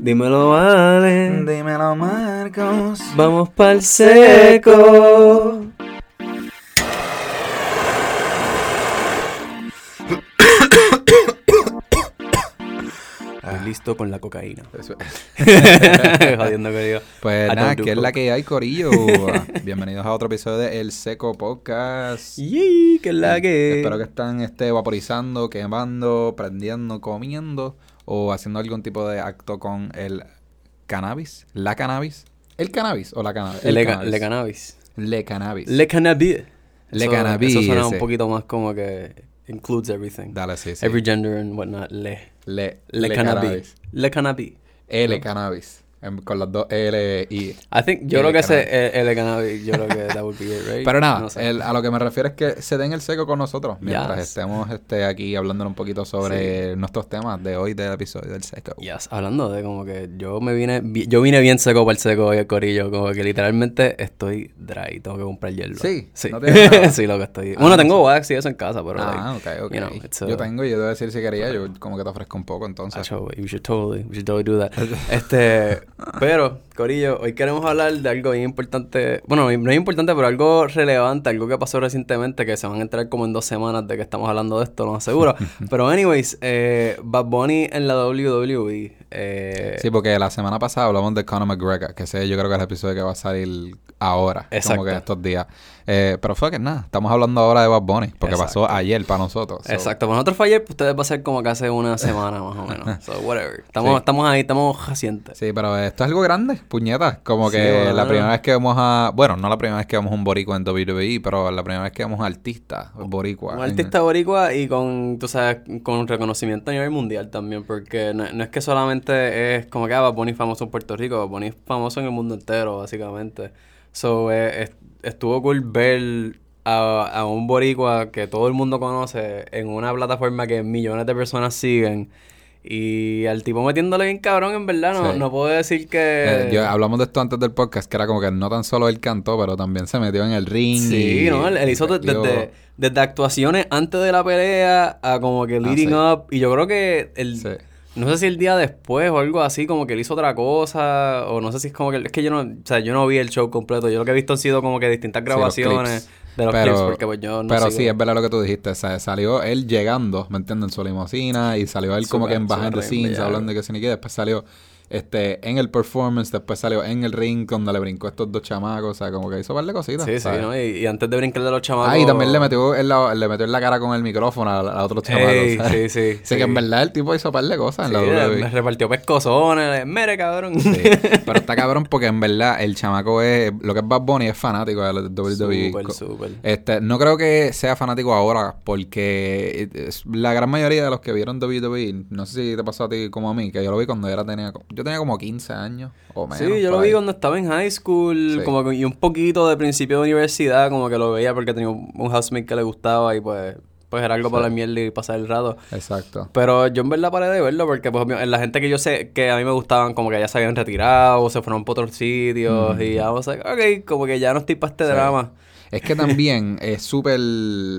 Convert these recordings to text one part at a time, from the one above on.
Dímelo, vale. Dímelo, Marcos. Vamos pa'l seco. Listo con la cocaína. Eso- Jodiendo que digo. Pues nada, que es la que hay, Corillo. Bienvenidos a otro episodio de El Seco Podcast. Yee, que es la que. Espero que están este, vaporizando, quemando, prendiendo, comiendo o haciendo algún tipo de acto con el cannabis. ¿La cannabis? ¿El cannabis o la cannabis? El Le, ca- cannabis. le cannabis. Le cannabis. Le cannabis. Le Eso- cannabis, Eso suena un ese. poquito más como que includes everything. Dale, sí, sí. Every gender and whatnot. Le. Le, Le, cannabis. Le cannabis. L cannabis. Con las dos L y... I think, yo creo que ese es el cannabis. Yo creo que that would be it, right? Pero nada, No sé. el- a lo que me refiero es que se den el seco con nosotros mientras Yes. estemos este, aquí hablando un poquito sobre nuestros temas de hoy del episodio del seco. Yes, hablando de como que yo me vine, yo vine bien seco para el seco hoy, el corillo, como que literalmente estoy dry, tengo que comprar hielo. Sí, sí, no sí, lo que estoy. Ah, bueno, no tengo wax y eso en casa, pero Ah, like, ok, ok. you know, a- yo tengo y yo debo decir si quería, yo como que te ofrezco un poco entonces. Acho, you should totally, we should totally do that. este, pero, Corillo, hoy queremos hablar de algo bien importante. Bueno, no es importante, pero algo relevante, algo que pasó recientemente, que se van a enterar como en dos semanas de que estamos hablando de esto, lo más seguro. pero, anyways, eh, Bad Bunny en la WWE. Eh, Sí, porque la semana pasada hablamos de Conor McGregor, que ese yo creo que es el episodio que va a salir ahora, Exacto. como que estos días. Eh, pero fue que nada, estamos hablando ahora de Bad Bunny, porque Exacto. pasó ayer para nosotros. so- Exacto, para nosotros fue ayer, pues ustedes va a ser como que hace una semana más o menos. So, whatever. Estamos, Sí. estamos ahí, estamos recientes. Sí, pero esto es algo grande, puñetas. Como Sí, que la primera vez que vemos a. Bueno, no la primera vez que vemos un boricua en WWE, pero la primera vez que vemos a artista boricua. Un artista boricua y con, tú sabes, con reconocimiento a nivel mundial también, porque no, no es que solamente es como que ah, Bad Bunny famoso en Puerto Rico, es famoso en el mundo entero, básicamente. So, eh, es- estuvo cool ver a, a un boricua que todo el mundo conoce en una plataforma que millones de personas siguen. Y al tipo metiéndole bien cabrón, en verdad, no, Sí. no puedo decir que... Eh, yo- hablamos de esto antes del podcast, que era como que no tan solo él cantó, pero también se metió en el ring. Sí, y- ¿no? Él, él hizo desde, desde actuaciones antes de la pelea a como que leading Ah, up. Y yo creo que el... Sí. No sé si el día después o algo así, como que él hizo otra cosa. O no sé si es como que... Es que yo no... O sea, yo no vi el show completo. Yo lo que he visto han sido como que distintas grabaciones clips. De los Pero- clips. Porque pues yo no Pero sigo- sí, es verdad lo que tú dijiste. o sea, salió él llegando, ¿me entiendes? En su limusina y salió él como que en behind the scenes hablando de que se ni qué. Después salió este, en el performance, después salió en el ring cuando le brincó a estos dos chamacos. O sea, como que hizo par de cositas. Sí, sí. ¿no? Y, y antes de brincar de los chamacos... Ah, y también le metió, en la, le metió en la cara con el micrófono a, a otros chamacos. Ey, ¿sabes? sí, sí, Así que en sí. verdad el tipo hizo un par de cosas en la Sí, WWE. me repartió pescozones. Mere, cabrón. Sí, Pero está cabrón porque en verdad el chamaco es... Lo que es Bad Bunny es fanático de la WWE. Súper, súper. Este, no creo que sea fanático ahora porque la gran mayoría de los que vieron WWE, no sé si te pasó a ti como a mí, que yo lo vi cuando era tenía, yo tenía como 15 años o menos. Sí, yo lo vi ahí. cuando estaba en high school, Sí. como que, y un poquito de principio de universidad, como que lo veía porque tenía un, housemate que le gustaba y pues, pues era algo Sí. para la mierda y pasar el rato. Exacto. Pero yo en verdad paré de verlo porque pues, la gente que yo sé que a mí me gustaban como que ya se habían retirado o se fueron por otros sitios y ya, o sea, ok, como que ya no estoy para este Sí. drama. Es que también es súper...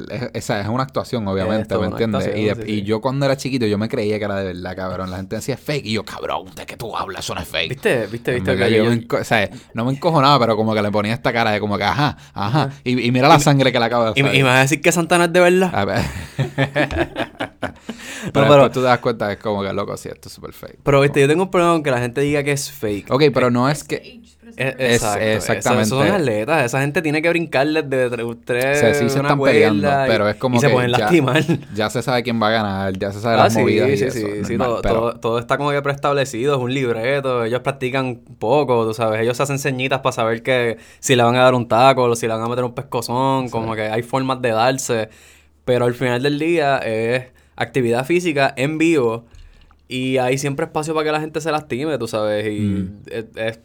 Es, esa es una actuación, obviamente, Es ¿me entiendes? Y, actuación, de- sí, y sí. yo cuando era chiquito yo me creía que era de verdad, cabrón. La gente decía fake y yo, cabrón, ¿de qué tú hablas? Eso no es fake. ¿Viste? ¿Viste? ¿Viste? que yo yo- me enco- o sea, no me encojonaba, pero como que le ponía esta cara de como que, ajá, ajá. Y, y mira la sangre que le acaba de salir. y me vas a decir que Santana es de verdad. A ver. pero, tú te das cuenta que es como que, loco, sí, esto es súper fake. Pero viste, yo tengo un problema con que la gente diga que es fake. Ok, pero no es que... Exacto, exactamente. Esos son atletas. Esa gente tiene que brincarles de tres, tres Sí, sí se están peleando, y- pero es como y se que pueden ya- lastimar. Ya se sabe quién va a ganar, ya se sabe Ah, las sí, movidas y sí, eso, sí, sí, normal, todo, pero- todo, todo está como que preestablecido, es un libreto, ellos practican poco, tú sabes, ellos se hacen ceñitas para saber que si le van a dar un taco o si le van a meter un pescozón, como que hay formas de darse, pero al final del día es actividad física en vivo y hay siempre espacio para que la gente se lastime, tú sabes, y Mm. es, es,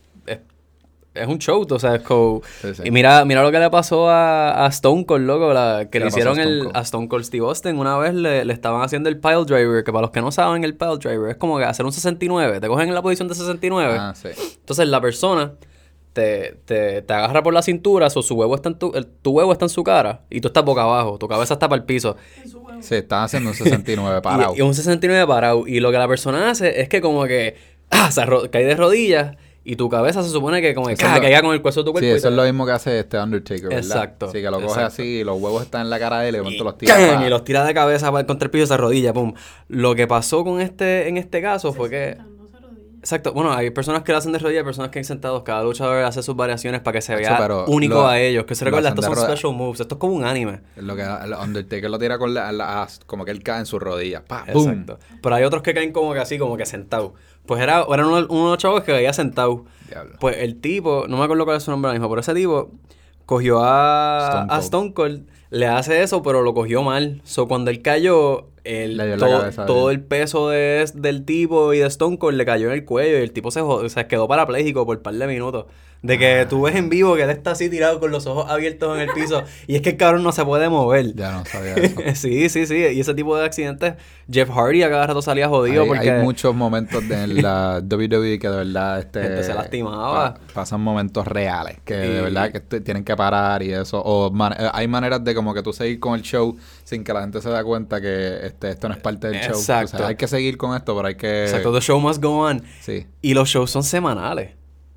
es- es un show, tú sabes, co- Sí, sí. y mira, mira lo que le pasó a, a Stone Cold, loco, la, que ¿Qué le pasó a hicieron Stone el, a Stone Cold Steve Austin una vez le, le estaban haciendo el pile driver, que para los que no saben el pile driver es como que hacer un 69, te cogen en la posición de 69, Ah, sí. entonces la persona te, te, te agarra por la cintura, so, su huevo está en tu, el- tu huevo está en su cara y tú estás boca abajo, tu cabeza está para el piso Sí, están haciendo un 69 parado. y, y un 69 parado. Y lo que la persona hace es que como que ah, se cae de rodillas y tu cabeza se supone que como que, caiga con el cuerpo de tu cuerpo. Sí, y eso te- es lo mismo que hace este Undertaker, ¿verdad? Exacto, Sí, que lo coge exacto. así y los huevos están en la cara de él y de momento los y, tira. y los tira de cabeza para contra el piso y se arrodilla, pum. Lo que pasó con este, en este caso fue que... Exacto, bueno, hay personas que lo hacen de rodillas, hay personas que hay sentados. Cada luchador hace sus variaciones para que se vea único lo- a ellos. Que se recuerda, estos son special moves. Esto es como un anime. Lo que el Undertaker lo tira con la, la- como que él cae en sus rodillas. Pa. Exacto. Pero hay otros que caen como que así, como que sentados. Pues era, eran uno, uno de los chavos que caía sentado. Diablo. Pues el tipo, no me acuerdo cuál es su nombre ahora mismo, pero ese tipo cogió a Stone a Cold. Stone Cold, le hace eso, pero lo cogió mal. So, cuando él cayó, el, todo, cabeza el peso de, del tipo y de Stone Cold le cayó en el cuello y el tipo se, sea, quedó parapléjico por un par de minutos. De que tú ves en vivo que él está así tirado con los ojos abiertos en el piso y es que el cabrón no se puede mover. Ya no sabía eso. sí, sí, sí. Y ese tipo de accidentes, Jeff Hardy a cada rato salía jodido hay, porque... hay muchos momentos de en la WWE que de verdad este, Gente se lastimaba. pa- pasan momentos reales que de verdad que tienen que parar y eso o man- eh, hay maneras de como que tú seguir con el show sin que la gente se da cuenta que este esto no es parte del show. O sea, hay que seguir con esto, pero hay que Exacto, the show must go on. sí. Y los shows son semanales.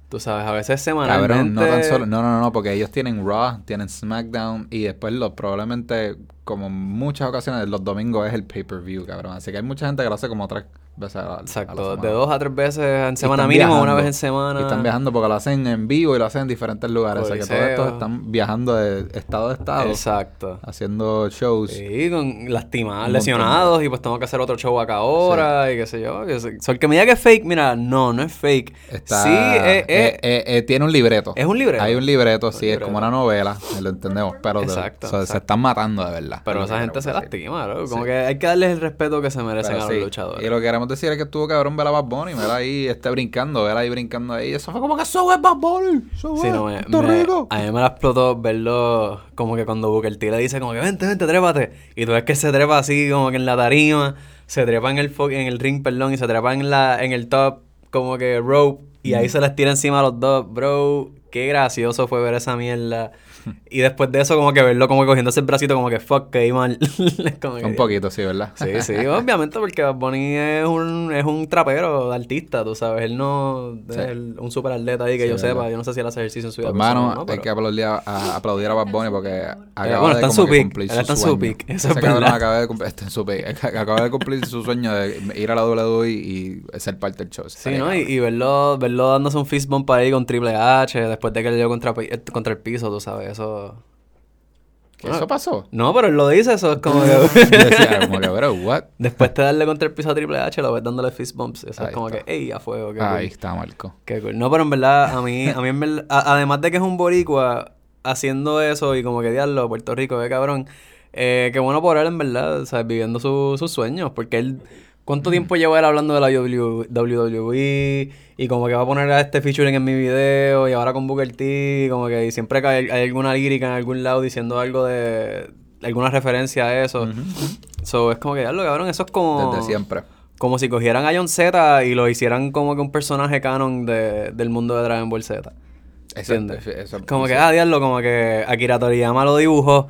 Tú sabes, a veces semanalmente... Cabrón, no tan solo, no, no, no, porque ellos tienen Raw, tienen SmackDown y después los probablemente, como muchas ocasiones, los domingos es el pay-per-view, cabrón. Así que hay mucha gente que lo hace como tres veces a la, a la Exacto, de dos a tres veces en semana mínimo, una vez en semana. Y están viajando porque lo hacen en vivo y lo hacen en diferentes lugares. O sea que todos estos están viajando de estado a estado, Exacto. haciendo shows. Sí, con lastimados, lesionados y pues tengo que hacer otro show acá ahora y qué sé yo. que so, el que me diga que es fake, mira, no, no es fake. Está, sí, eh, eh, eh, eh, tiene un libreto. es un libreto. Hay un libreto, sí, es como una novela, lo entendemos, pero de- Exacto, se están matando de verdad. pero esa gente se lastima, ¿no? Como Sí. que hay que darles el respeto que se merecen Pero a los luchadores. Y lo que queremos decir es que estuvo cabrón ver a Bad Bunny, ver ahí este brincando, ver ahí brincando ahí. Eso fue como que eso es Bad Bunny. Eso Sí, es no, me, me- Rico. a mí me la explotó verlo como que cuando Booker T le dice como que vente, vente, trépate. Y tú ves que se trepa así como que en la tarima, se trepa en el en el ring, perdón, y se trepa en la en el top como que rope y ahí se les tira encima a los dos, bro. Qué gracioso fue ver esa mierda. Y después de eso como que verlo como que cogiéndose el bracito como que fuck, que mal. Es como que- Un poquito, sí, ¿verdad? Sí, sí, obviamente, porque Bad Bunny es un, es un trapero, artista, tú sabes. Él no Sí. es el- un super atleta ahí que Sí, yo verdad. sepa. Yo no sé si él hace ejercicio en su vida Hermano, personal o no, hay que aplaudir a, a- aplaudir a Bad Bunny porque acaba Eh, bueno, está de en como su que peak. cumplir su está en su sueño. peak, eso Ese es cabrón verdad. acaba de, cumplir, está en su peak. acaba de cumplir su sueño de ir a la WWE y ser parte del show. Sí, ¿no? Y verlo, verlo dándose un fist bump ahí con Triple H después de que le dio contra, eh, contra el piso, tú sabes, eso... ¿Qué eso pasó? No, pero él lo dice, eso es como Yo que... decía, como que, bro, what? después de darle contra el piso a Triple H, lo ves dándole fist bumps. Eso Ahí es como está. que, ey, a fuego, qué Ahí cool. está, Marco. Qué cool. No, pero en verdad, a mí, a mí en verdad, a- además de que es un boricua haciendo eso y como que diablo, Puerto Rico, qué cabrón. Eh, qué bueno por él, en verdad, ¿sabes? Viviendo su- sus sueños. Porque él, ¿cuánto tiempo lleva él hablando de la WWE? Y como que va a poner a este featuring en mi video y ahora con Booker T, como que siempre hay, hay alguna lírica en algún lado diciendo algo de, alguna referencia a eso. So, es como que diablo, cabrón, eso es como... Desde siempre. Como si cogieran a John Z y lo hicieran como que un personaje canon de, del mundo de Dragon Ball Z. ¿Entiendes? Exacto, eso- como que, ah, diablo, como que Akira Toriyama lo dibujó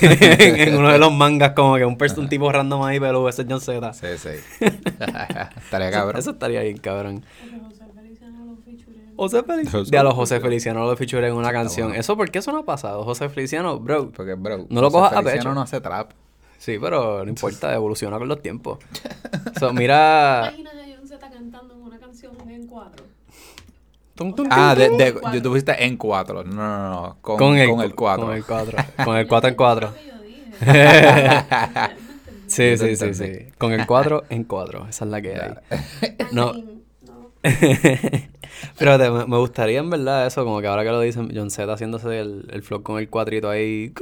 en, en uno de los mangas, como que un, un tipo random ahí, pero ese es John Z. Sí, sí. Estaría cabrón. Eso estaría bien, cabrón. José Feliciano lo feature en- José Feliciano. Lo feature en una canción. bueno. ¿Eso por qué eso no ha pasado? José Feliciano, bro. Porque, bro, No lo José cojas a Feliciano pecho. no hace trap. Sí, pero no importa, evoluciona con los tiempos. So, mira. Imaginas a John Z cantando en una canción en cuatro. Tum, tum, Ah, de, de, yo tuviste en cuatro. No, no, no. Con, Con el, con el cuatro. Con el 4. Con el 4 en 4. Lo que yo dije. Sí, te sí, sí, sí. Con el 4 en 4. Esa es la que hay. No. No. Fíjate, me, me gustaría en verdad eso, como que ahora que lo dicen, John Z haciéndose el, el flow con el cuadrito ahí.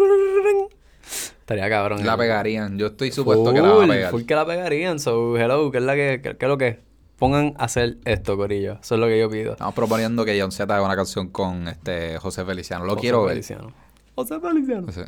Estaría cabrón. La pegarían. Yo estoy supuesto que la van a pegar. full que la pegarían. So, hello, ¿qué es la que, qué, qué es lo que es? Pongan a hacer esto, Corillo. Eso es lo que yo pido. Estamos proponiendo que John Z haga una canción con este José Feliciano. Lo José quiero ver. Feliciano. José Feliciano. O sea,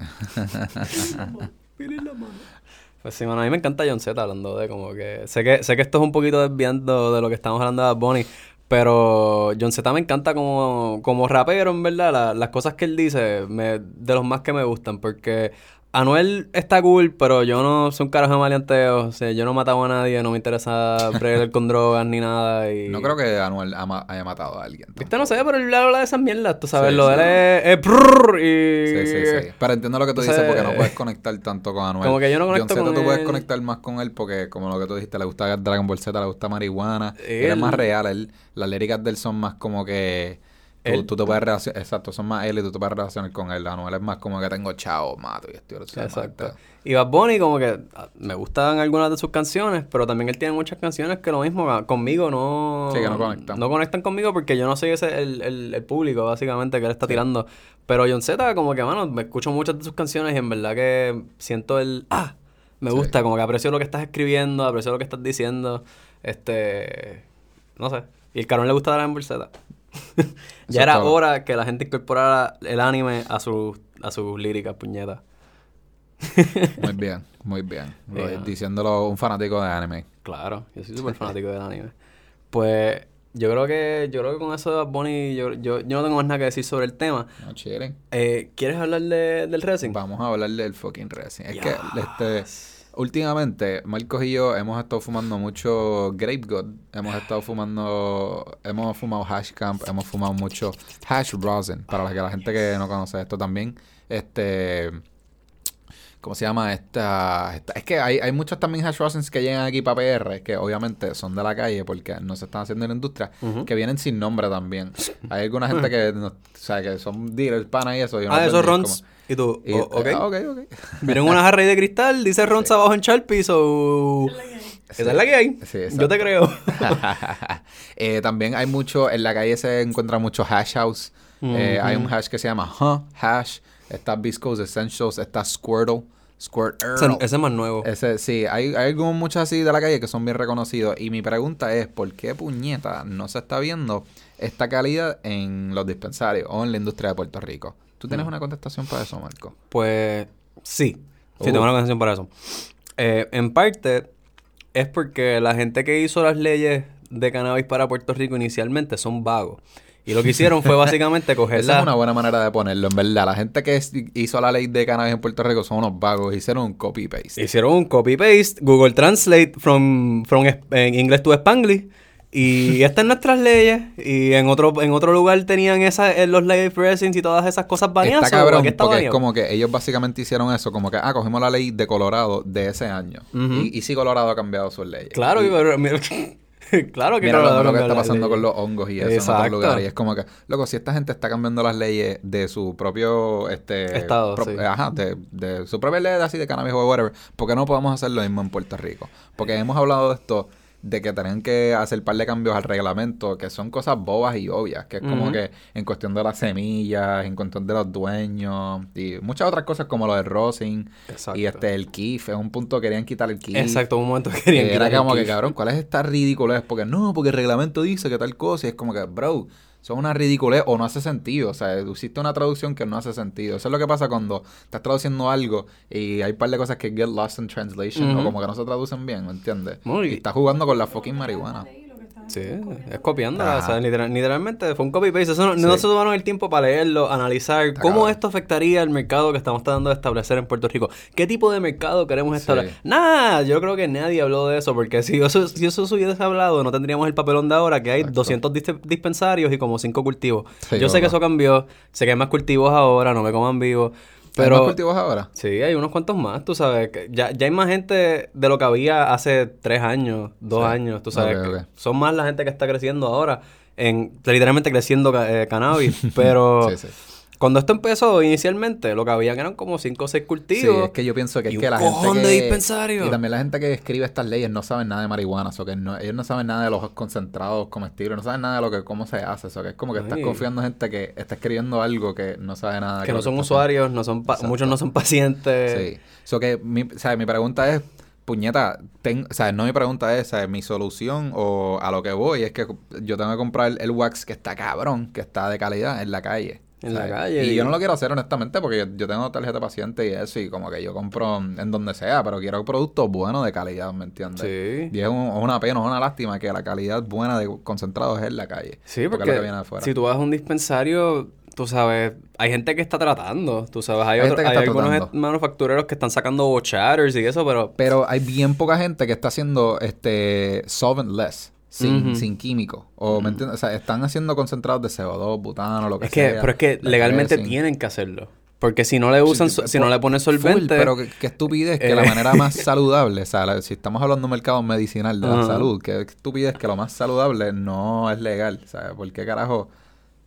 Pues sí, mano, a mí me encanta John Z hablando de como que... Sé que, sé que esto es un poquito desviando de lo que estamos hablando de Bad Bunny, pero John Z me encanta como, como rapero, en verdad. La- las cosas que él dice, me, de los más que me gustan, porque Anuel está cool, pero yo no soy un carajo de maleanteo. O sea, yo no mataba a nadie, no me interesa bregar con drogas ni nada. Y... No creo que Anuel ama- haya matado a alguien. Viste, no sé, pero él habla de esas mierdas, tú sabes. Sí, lo sí. de él es, es prrr y... Sí, sí, sí. Pero entiendo lo que tú dices porque no puedes conectar tanto con Anuel. como que yo no conecto John Z con tú puedes él. conectar más con él porque, como lo que tú dijiste, le gusta Dragon Ball Z, le gusta marihuana. Él, es más real. Él, las líricas de él son más como que... Tú, tú te puedes relacionar... Exacto, son más él y tú te puedes relacionar con él. Anuel es más como que tengo chao, mato y estoy... Exacto. Y Bad Bunny como que ah, me gustan algunas de sus canciones, pero también él tiene muchas canciones que lo mismo ah, conmigo no... Sí, que no conectan. No conectan conmigo porque yo no soy ese el, el, el público básicamente que él está tirando. Pero John Z como que, mano, me escucho muchas de sus canciones y en verdad que siento el... ¡Ah! Me Sí. gusta, como que aprecio lo que estás escribiendo, aprecio lo que estás diciendo. Este... No sé. Y el carón le gusta Dragon Ball Z. Ya era hora que la gente incorporara el anime a sus a sus líricas, puñetas. Muy bien, muy bien. Yeah. Diciéndolo un fanático de anime. Claro, yo soy súper fanático del anime. Pues yo creo que yo creo que con eso de Bad Bunny yo, yo, yo no tengo más nada que decir sobre el tema. No chillen. Eh, ¿Quieres hablar de, del racing? Vamos a hablar del fucking resin. Es que, este, últimamente, Marcos y yo hemos estado fumando mucho Grape God. Hemos estado fumando, hemos fumado Hash Camp, hemos fumado mucho Hash Rosin. Para la, que la gente que no conoce esto también, este, ¿cómo se llama? Esta, esta- es que hay, hay muchos también Hash Rosins que llegan aquí para PR, que obviamente son de la calle porque no se están haciendo en la industria, que vienen sin nombre también. Hay alguna gente que, no- o sea, que son dealers, pana y eso. y ah, esos rons. como- Y tú, y- oh, ok. ah, ok, ok. Miren una jarra de cristal, dice rons abajo en Sharpie, so... Esa es la que hay. Sí, Yo te creo. Eh, también hay mucho, en la calle se encuentra mucho hash house. Eh, hay un hash que se llama Huh Hash. Está Viscose Essentials. Está Squirtle. Squirtle. ese, ese es más nuevo. Ese, sí, hay, hay algunos muchos así de la calle que son bien reconocidos. Y mi pregunta es, ¿por qué puñeta no se está viendo esta calidad en los dispensarios o en la industria de Puerto Rico? ¿Tú tienes una contestación para eso, Marco? Pues sí, sí, Uh. tengo una canción para eso. Eh, en parte es porque la gente que hizo las leyes de cannabis para Puerto Rico inicialmente son vagos. Y lo que hicieron fue básicamente coger Esa la... es una buena manera de ponerlo, en verdad. La gente que hizo la ley de cannabis en Puerto Rico son unos vagos. Hicieron un copy-paste. Hicieron un copy-paste, Google Translate from, from en inglés to Spanglish. Y estas nuestras leyes. Y en otro, en otro lugar tenían esa, en los live presents y todas esas cosas baneadas. Está ¿o cabrón, porque es como que ellos básicamente hicieron eso, como que, ah, cogimos la ley de Colorado de ese año. Y, y sí Colorado ha cambiado sus leyes. Claro, y, pero mira- claro que mira lo, lo que está pasando con los hongos y eso en otros lugares. Y es como que, loco, si esta gente está cambiando las leyes de su propio, este... Estado, pro- sí. Ajá, de, de su propia ley así de cannabis o whatever, ¿por qué no podemos hacer lo mismo en Puerto Rico? Porque hemos hablado de esto de que tienen que hacer par de cambios al reglamento, que son cosas bobas y obvias, que es como que en cuestión de las semillas, en cuestión de los dueños y muchas otras cosas como lo del rosin y este el KIF, en un punto querían quitar el KIF. Exacto, un momento querían Que era quitar el como que, cabrón, ¿cuál es esta ridiculez? Porque no, porque el reglamento dice que tal cosa. Y es como que, bro, son una ridiculez o no hace sentido. O sea, hiciste una traducción que no hace sentido. Eso es lo que pasa cuando estás traduciendo algo y hay un par de cosas que get lost in translation o como que no se traducen bien, ¿me entiendes? Muy- Y estás jugando con la fucking marihuana. Sí, es copiándola. O sea, literal- literalmente fue un copy-paste. Eso no, Sí. no se tomaron el tiempo para leerlo, analizar Está cómo esto afectaría al mercado que estamos tratando de establecer en Puerto Rico. ¿Qué tipo de mercado queremos establecer? Sí. Nada, yo creo que nadie habló de eso, porque si eso, si eso se hubiese hablado, no tendríamos el papelón de ahora, que hay Exacto. 200 dis- dispensarios y como 5 cultivos. Sí, yo sé que eso cambió, sé que hay más cultivos ahora, no me coman vivo. ¿Hay Pero más cultivos ahora? Sí, hay unos cuantos más, tú sabes. que ya, ya hay más gente de lo que había hace tres años, dos Sí. años, tú sabes. Que. Son más la gente que está creciendo ahora, en literalmente creciendo eh, cannabis. Pero Sí, sí. Cuando esto empezó inicialmente, lo que habían eran como cinco o seis Sí, cultivos. es que yo pienso que y es que la gente de que... Y también la gente que escribe estas leyes no saben nada de marihuana, o que no, ellos no saben nada de los concentrados comestibles, no saben nada de lo que cómo se hace, eso que es como que estás confiando en gente que está escribiendo algo que no sabe nada. que no son usuarios, no son muchos no son pacientes. Sí. So que mi, o sea, mi pregunta es, puñeta, ten- o sea, no mi pregunta es, o sea, mi solución o a lo que voy es que yo tengo que comprar el wax que está cabrón, que está de calidad en la calle. En la ¿sabes? calle, Y y- yo no lo quiero hacer honestamente porque yo, tengo tarjeta paciente y eso y como que yo compro en donde sea, pero quiero productos buenos de calidad, ¿me entiendes? Sí. Y es un- una pena, es una lástima que la calidad buena de concentrados es en la calle. Sí, porque lo que viene afuera. si tú vas a un dispensario, tú sabes, hay gente que está tratando, tú sabes, hay, Hay otro- gente que hay está algunos tratando. manufactureros que están sacando chatters y eso, pero Pero hay bien poca gente que está haciendo este solventless, sin, sin químico. O, ¿me entiendes? O sea, están haciendo concentrados de CO2, butano, lo que es que, sea. pero es que legalmente tienen que hacerlo. Porque si no le usan, Sí, si no le ponen full, solvente, pero qué, estupidez que Eh. la manera más saludable, o sea, la- si estamos hablando de un mercado medicinal de la salud, qué estupidez que lo más saludable no es legal, o sea, ¿por qué carajo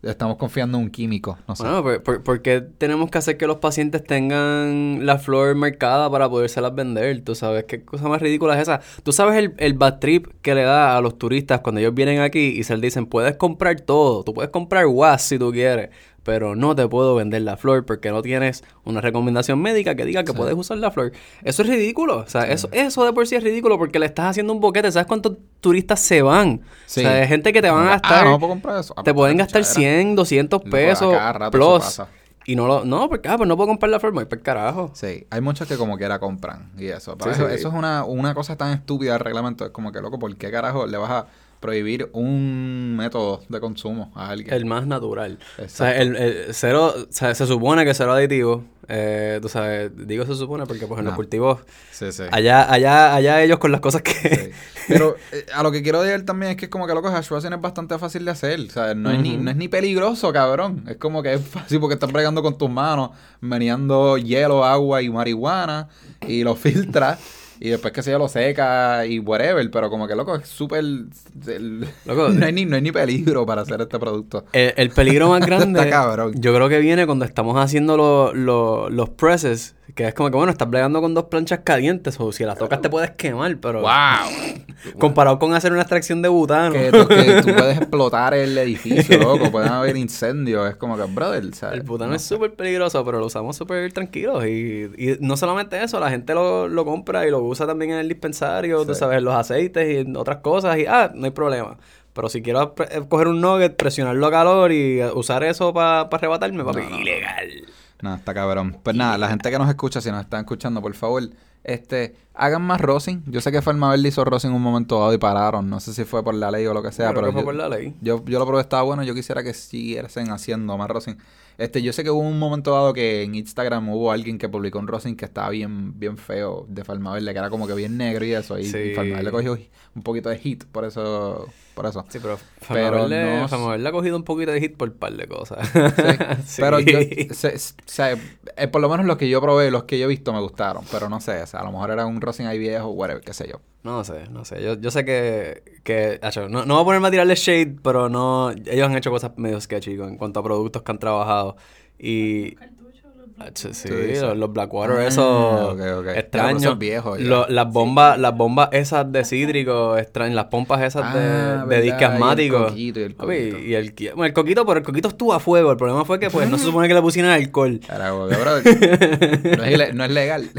estamos confiando en un químico? No sé. Bueno, ¿por, por, por qué tenemos que hacer que los pacientes tengan la flor marcada para podérselas vender? Tú sabes, qué cosa más ridícula es esa. Tú sabes el, el bad trip que le da a los turistas cuando ellos vienen aquí y se les dicen, puedes comprar todo, tú puedes comprar was si tú quieres, pero no te puedo vender la flor porque no tienes una recomendación médica que diga que Sí. puedes usar la flor. Eso es ridículo. O sea, eso, eso de por sí es ridículo porque le estás haciendo un boquete. ¿Sabes cuántos turistas se van? Sí. O sea, hay gente que te van a Ah, gastar... no puedo comprar eso. Ah, te pues, pueden gastar muchadera. 100, 200 Lo- a pesos eso plus. pasa. Y no lo... No, porque, ah, pues no puedo comprar la flor, voy para carajo. Sí, hay muchos que como quiera compran y eso. Pero eso es una, una cosa tan estúpida del reglamento. Es como que, loco, ¿por qué carajo le vas a prohibir un método de consumo a alguien? El más natural. O sea, el, el cero... O sea, se supone que cero aditivo. Eh, tú sabes, digo se supone porque pues en los No. cultivos... Sí, sí. Allá, allá, allá ellos con las cosas que... Sí. Pero eh, a lo que quiero decir también es que es como que loco, hash rosin es bastante fácil de hacer. O sea, no, es ni, no es ni peligroso, cabrón. Es como que es fácil porque estás bregando con tus manos, meneando hielo, agua y marihuana y lo filtras. Y después que se lo seca y whatever. Pero como que loco, es súper. Loco, no, hay ni, no hay ni peligro para hacer este producto. El, el peligro más grande, Está cabrón. yo creo que viene cuando estamos haciendo lo- lo- los presses, que es como que, bueno, estás bregando con dos planchas calientes, o si las tocas te puedes quemar, pero ¡Wow! comparado con hacer una extracción de butano. que, tú, que tú puedes explotar el edificio, loco. Pueden haber incendios. Es como que, brother, ¿sabes? El butano No es súper peligroso, pero lo usamos súper tranquilos. Y, y no solamente eso, la gente lo, lo compra y lo usa también en el dispensario, tú Sí. sabes, en los aceites y en otras cosas. Y, ah, no hay problema. Pero si quiero eh, coger un nugget, presionarlo a calor y eh, usar eso para arrebatarme, papi, no, no. ilegal. No, está cabrón. Pues nada, la gente que nos escucha, si nos están escuchando, por favor, este, hagan más rosin. Yo sé que Farmaverde hizo rosin un momento dado y pararon. No sé si fue por la ley o lo que sea, pero que fue yo, por la ley. yo, yo lo probé, estaba bueno. Yo quisiera que siguiesen haciendo más rosin. Este, yo sé que hubo un momento dado que en Instagram hubo alguien que publicó un rosin que estaba bien, bien feo de Farmaverde, que era como que bien negro y eso. Y, Sí. Farmaverde cogió un poquito de hit por eso. Por eso. Sí, pero Pero no- Famaverde ha cogido un poquito de hit por un par de cosas. Sí. Pero yo, se- se- eh, por lo menos los que yo probé, los que yo he visto me gustaron. Pero no sé, o sea, a lo mejor era un rosin ahí viejo, whatever, qué sé yo. No sé, no sé. Yo, yo sé que... que no, no voy a ponerme a tirarle shade, pero no... Ellos han hecho cosas medio sketchy en cuanto a productos que han trabajado. Y... Sí, los, los Blackwater, Ah, eso... ok, ok. Ya, pero Extraño. eso es viejo ya. Lo- las bombas las bombas esas de cítrico, extraño, las pompas esas Ah, de, de verdad, disque y el asmático. coquito y el Papi, coquito. y el, bueno, el coquito, pero el coquito estuvo a fuego. El problema fue que pues no se supone que le pusieran alcohol. Que, brother, no, es no legal.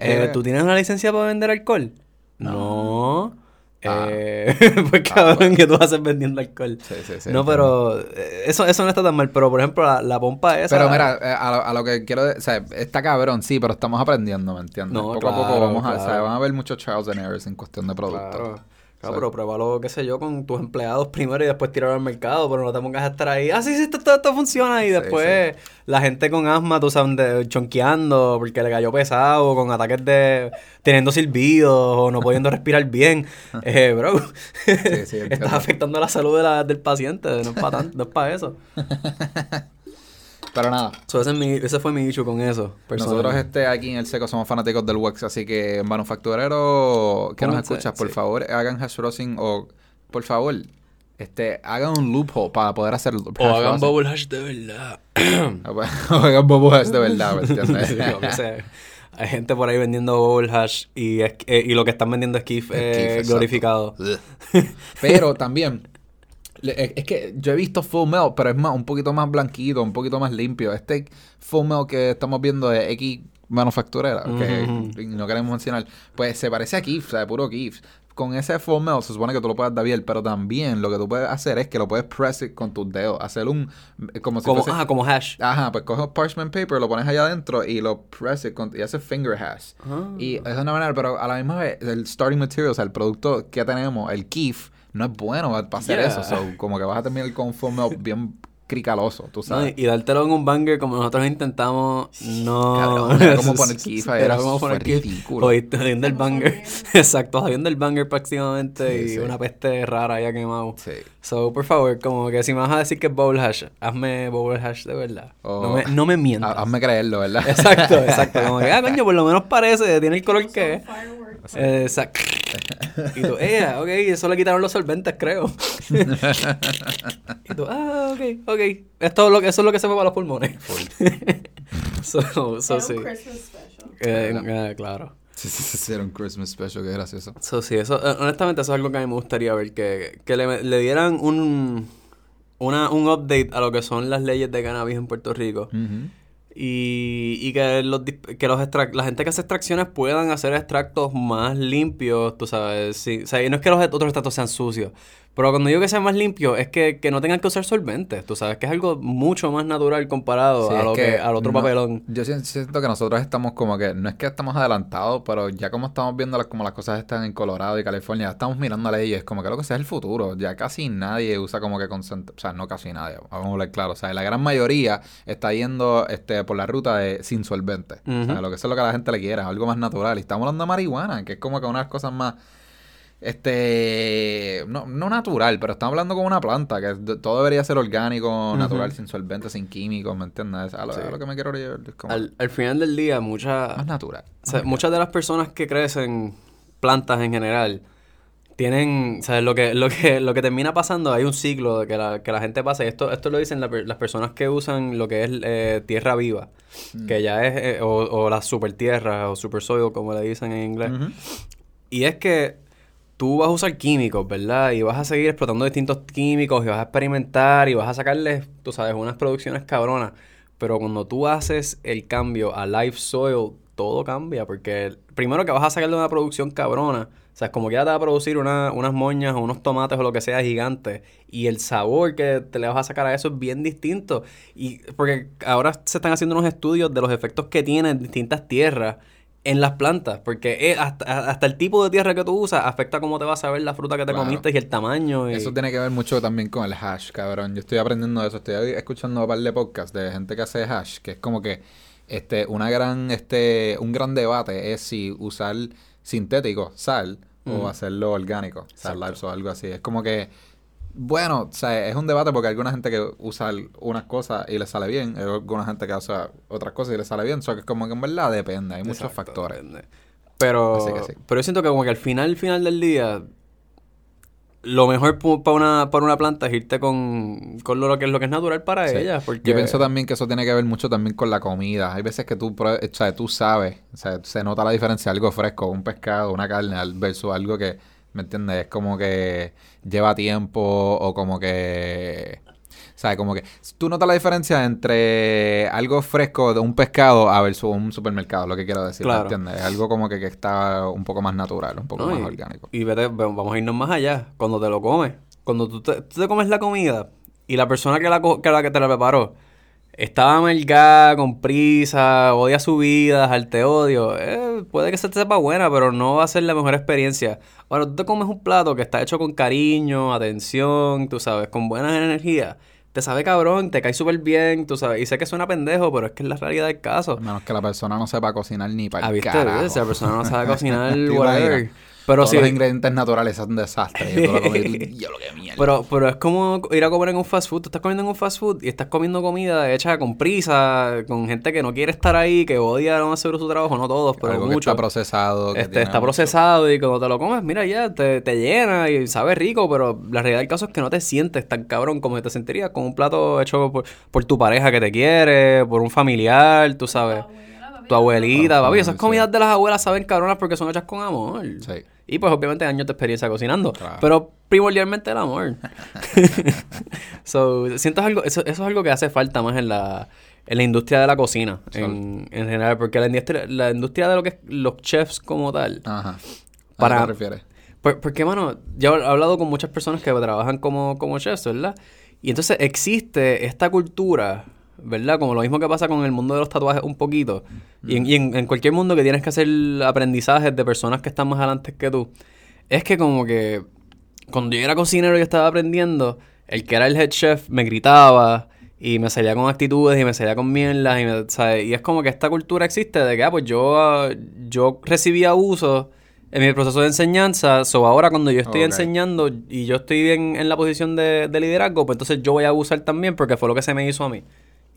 Eh, ¿Tú tienes una licencia para vender alcohol? No. Eh, pues cabrón, que tú haces vendiendo alcohol. Sí, sí, sí, no, pero eso, eso no está tan mal. Pero por ejemplo, la, la pompa esa. Pero mira, eh, a, lo, a lo que quiero decir, o sea, está cabrón, sí, pero estamos aprendiendo, ¿me entiendes? No, poco a poco claro, vamos a, o sea, claro. van a haber muchos trials and errors en cuestión de productos. Claro. Claro, pero pruébalo, qué sé yo, con tus empleados primero y después tirarlo al mercado, pero no te pongas a estar ahí. Ah, sí, sí, esto, esto, esto funciona. Y Sí, después la gente con asma, tú sabes, de- chonqueando porque le cayó pesado, con ataques de. teniendo silbidos o no pudiendo respirar bien. Eh, bro, sí, estás afectando la salud de la- del paciente. No es para no es para eso. Pero nada, So, ese, es mi- ese fue mi issue con eso. Nosotros este aquí en el seco somos fanáticos del wax, así que manufacturero que nos escuchas, por sí. favor, hagan hash rosin o por favor, este hagan un loophole para poder hacer O hash hagan rosin. bubble hash de verdad. o hagan bubble hash de verdad. Hay gente por ahí vendiendo bubble hash y, es- eh, y lo que están vendiendo es Kif Es eh, Kif, glorificado. Pero también es es que yo he visto full milk, pero es más un poquito más blanquito, un poquito más limpio. Este full milk que estamos viendo de X manufacturera, que Ujú. no queremos mencionar, pues se parece a Kif, o sea, puro Kif. Con ese full milk se supone que tú lo puedes dar bien, pero también lo que tú puedes hacer es que lo puedes press it con tus dedos, hacer un como si Como, fuese- ah, como hash. Ajá, pues coges parchment paper, lo pones allá adentro y lo press it con, y haces finger hash. Ah. Y es una manera, pero a la misma vez, el starting material, o sea, el producto que tenemos, el Keef, no es bueno para hacer Yeah. eso. So, como que vas a terminar con un bien cricaloso, tú No, sabes. y, y dártelo en un banger como nosotros intentamos, no. Cabrón, era como poner kifa, era como poner ridículo. Jodiendo el banger. Exacto, jodiendo el banger próximamente Sí, y sí. una peste rara ya quemado. Sí. So, por favor, como que si me vas a decir que es Bowl Hash, hazme Bowl Hash de verdad. No, me, no me mientas. Ha- Hazme creerlo, ¿verdad? Exacto, exacto. Como que, ah, coño, por lo menos parece, tiene el color que es. Exacto. Y tú, eh, ok, eso le quitaron los solventes, creo. y tú, ah, ok, ok. Esto es lo que, eso es lo que se fue para los pulmones. so, so, sí. un Christmas special. Eh, eh, claro. Sí, sí, sí, era un Christmas special, qué gracioso. So, sí, eso, eh, honestamente, eso es algo que a mí me gustaría ver, que, que le, le dieran un, una, un update a lo que son las leyes de cannabis en Puerto Rico. Ujú. Y, y que los que los la gente que hace extracciones puedan hacer extractos más limpios, tú sabes. Sí, o sea, y no es que los otros extractos sean sucios, pero cuando digo que sean más limpios es que, que no tengan que usar solventes, tú sabes, que es algo mucho más natural comparado Sí, a es lo que, al otro no- papelón. Yo si- siento que nosotros estamos como que, no es que estamos adelantados, pero ya como estamos viendo las, como las cosas están en Colorado y California, ya estamos mirando leyes, como que lo que sea es el futuro. Ya casi nadie usa como que consent, o sea, no casi nadie, vamos a hablar claro. O sea, la gran mayoría está yendo este por la ruta de sin solvente. O sea, lo que eso es lo que a la gente le quiere, algo más natural. Y estamos hablando de marihuana, que es como que una de las cosas más este no, no natural, pero estamos hablando con una planta, que todo debería ser orgánico, natural, sin solventes, sin químicos, ¿me entiendes? A lo, Sí. a lo que me quiero llevar como Al, al final del día, muchas... más natural. O sea, muchas de las personas que crecen plantas en general tienen, ¿sabes? Lo que, lo que, lo que termina pasando, hay un ciclo de que la, que la gente pasa, y esto, esto lo dicen la las personas que usan lo que es eh, tierra viva, que ya es, eh, o, o las super tierras, o super soil, como le dicen en inglés. Y es que tú vas a usar químicos, ¿verdad? Y vas a seguir explotando distintos químicos y vas a experimentar y vas a sacarles, tú sabes, unas producciones cabronas. Pero cuando tú haces el cambio a live soil, todo cambia. Porque primero que vas a sacarle una producción cabrona. O sea, es como que ya te va a producir una- unas moñas o unos tomates o lo que sea gigante. Y el sabor que te le vas a sacar a eso es bien distinto. Y porque ahora se están haciendo unos estudios de los efectos que tienen distintas tierras en las plantas, porque eh, hasta, hasta el tipo de tierra que tú usas afecta cómo te va a saber la fruta que te Claro. comiste y el tamaño. y- Eso tiene que ver mucho también con el hash, cabrón. Yo estoy aprendiendo de eso. Estoy escuchando un par de podcasts de gente que hace hash, que es como que este una gran este un gran debate es si usar sintético, sal, o hacerlo orgánico, sal o algo así. Es como que bueno, o sea, es un debate porque hay alguna gente que usa unas cosas y le sale bien, hay alguna gente que usa otras cosas y le sale bien, o sea, que es como que en verdad depende, hay muchos Exacto, factores. depende. Pero, sí. pero yo siento que como que al final, al final del día, lo mejor para una, para una planta es irte con, con lo que es lo que es natural para Sí. ella. Porque Yo pienso también que eso tiene que ver mucho también con la comida. Hay veces que tú, o sea, tú sabes, o sea, se nota la diferencia algo fresco, un pescado, una carne, versus algo que, ¿me entiendes? Es como que lleva tiempo o como que... Sea, como que tú notas la diferencia entre algo fresco de un pescado a versus un supermercado, lo que quiero decir, Claro. ¿me entiendes? Es algo como que, que está un poco más natural, un poco No, más y- orgánico. Y vete, ve- vamos a irnos más allá. Cuando te lo comes, cuando tú te, tú te comes la comida y la persona que la, que la que te la preparó estaba amargada, con prisa, odia su vida, al te odio, eh, puede que se te sepa buena, pero no va a ser la mejor experiencia. Ahora, tú te comes un plato que está hecho con cariño, atención, tú sabes, con buenas energías. Te sabe cabrón, te cae súper bien, tú sabes. Y sé que suena pendejo, pero es que es la realidad del caso. Menos que la persona no sepa cocinar ni para Ah, el ¿viste? carajo. Si la persona no sabe cocinar, ¿Te whatever. Pero Todos sí. los ingredientes naturales son un desastre. Y tú lo comes y tú, "Diablo, qué mierda". Pero, pero es como ir a comer en un fast food. Tú estás comiendo en un fast food y estás comiendo comida hecha con prisa, con gente que no quiere estar ahí, que odia no hacer su trabajo, no todos, pero algo que muchos. está procesado. que Este, está mucho- procesado y cuando te lo comes, mira ya, te, te llena y sabe rico, pero la realidad del caso es que no te sientes tan cabrón como te sentirías con un plato hecho por, por tu pareja que te quiere, por un familiar, tú sabes. Tu abuelita, papi, esas comidas de las abuelas saben cabronas porque son hechas con amor. Sí. Y pues obviamente años de experiencia cocinando. Claro. Pero primordialmente el amor. so, siento algo, eso, eso es algo que hace falta más en la, en la industria de la cocina. En, en general. Porque la industria, la industria de lo que es los chefs como tal. Ajá. ¿A Para- qué te refieres? Por- porque, mano, yo he hablado con muchas personas que trabajan como, como chefs, ¿verdad? Y entonces existe esta cultura, ¿verdad? Como lo mismo que pasa con el mundo de los tatuajes un poquito. Y, en, y en- en cualquier mundo que tienes que hacer aprendizajes de personas que están más adelante que tú. Es que como que cuando yo era cocinero y estaba aprendiendo, el que era el head chef me gritaba y me salía con actitudes y me salía con mierdas y, me- ¿sabes? y es como que esta cultura existe de que, ah, pues yo, ah, yo recibí abuso en mi proceso de enseñanza, so ahora cuando yo estoy enseñando y yo estoy en, en la posición de, de liderazgo, pues entonces yo voy a abusar también porque fue lo que se me hizo a mí.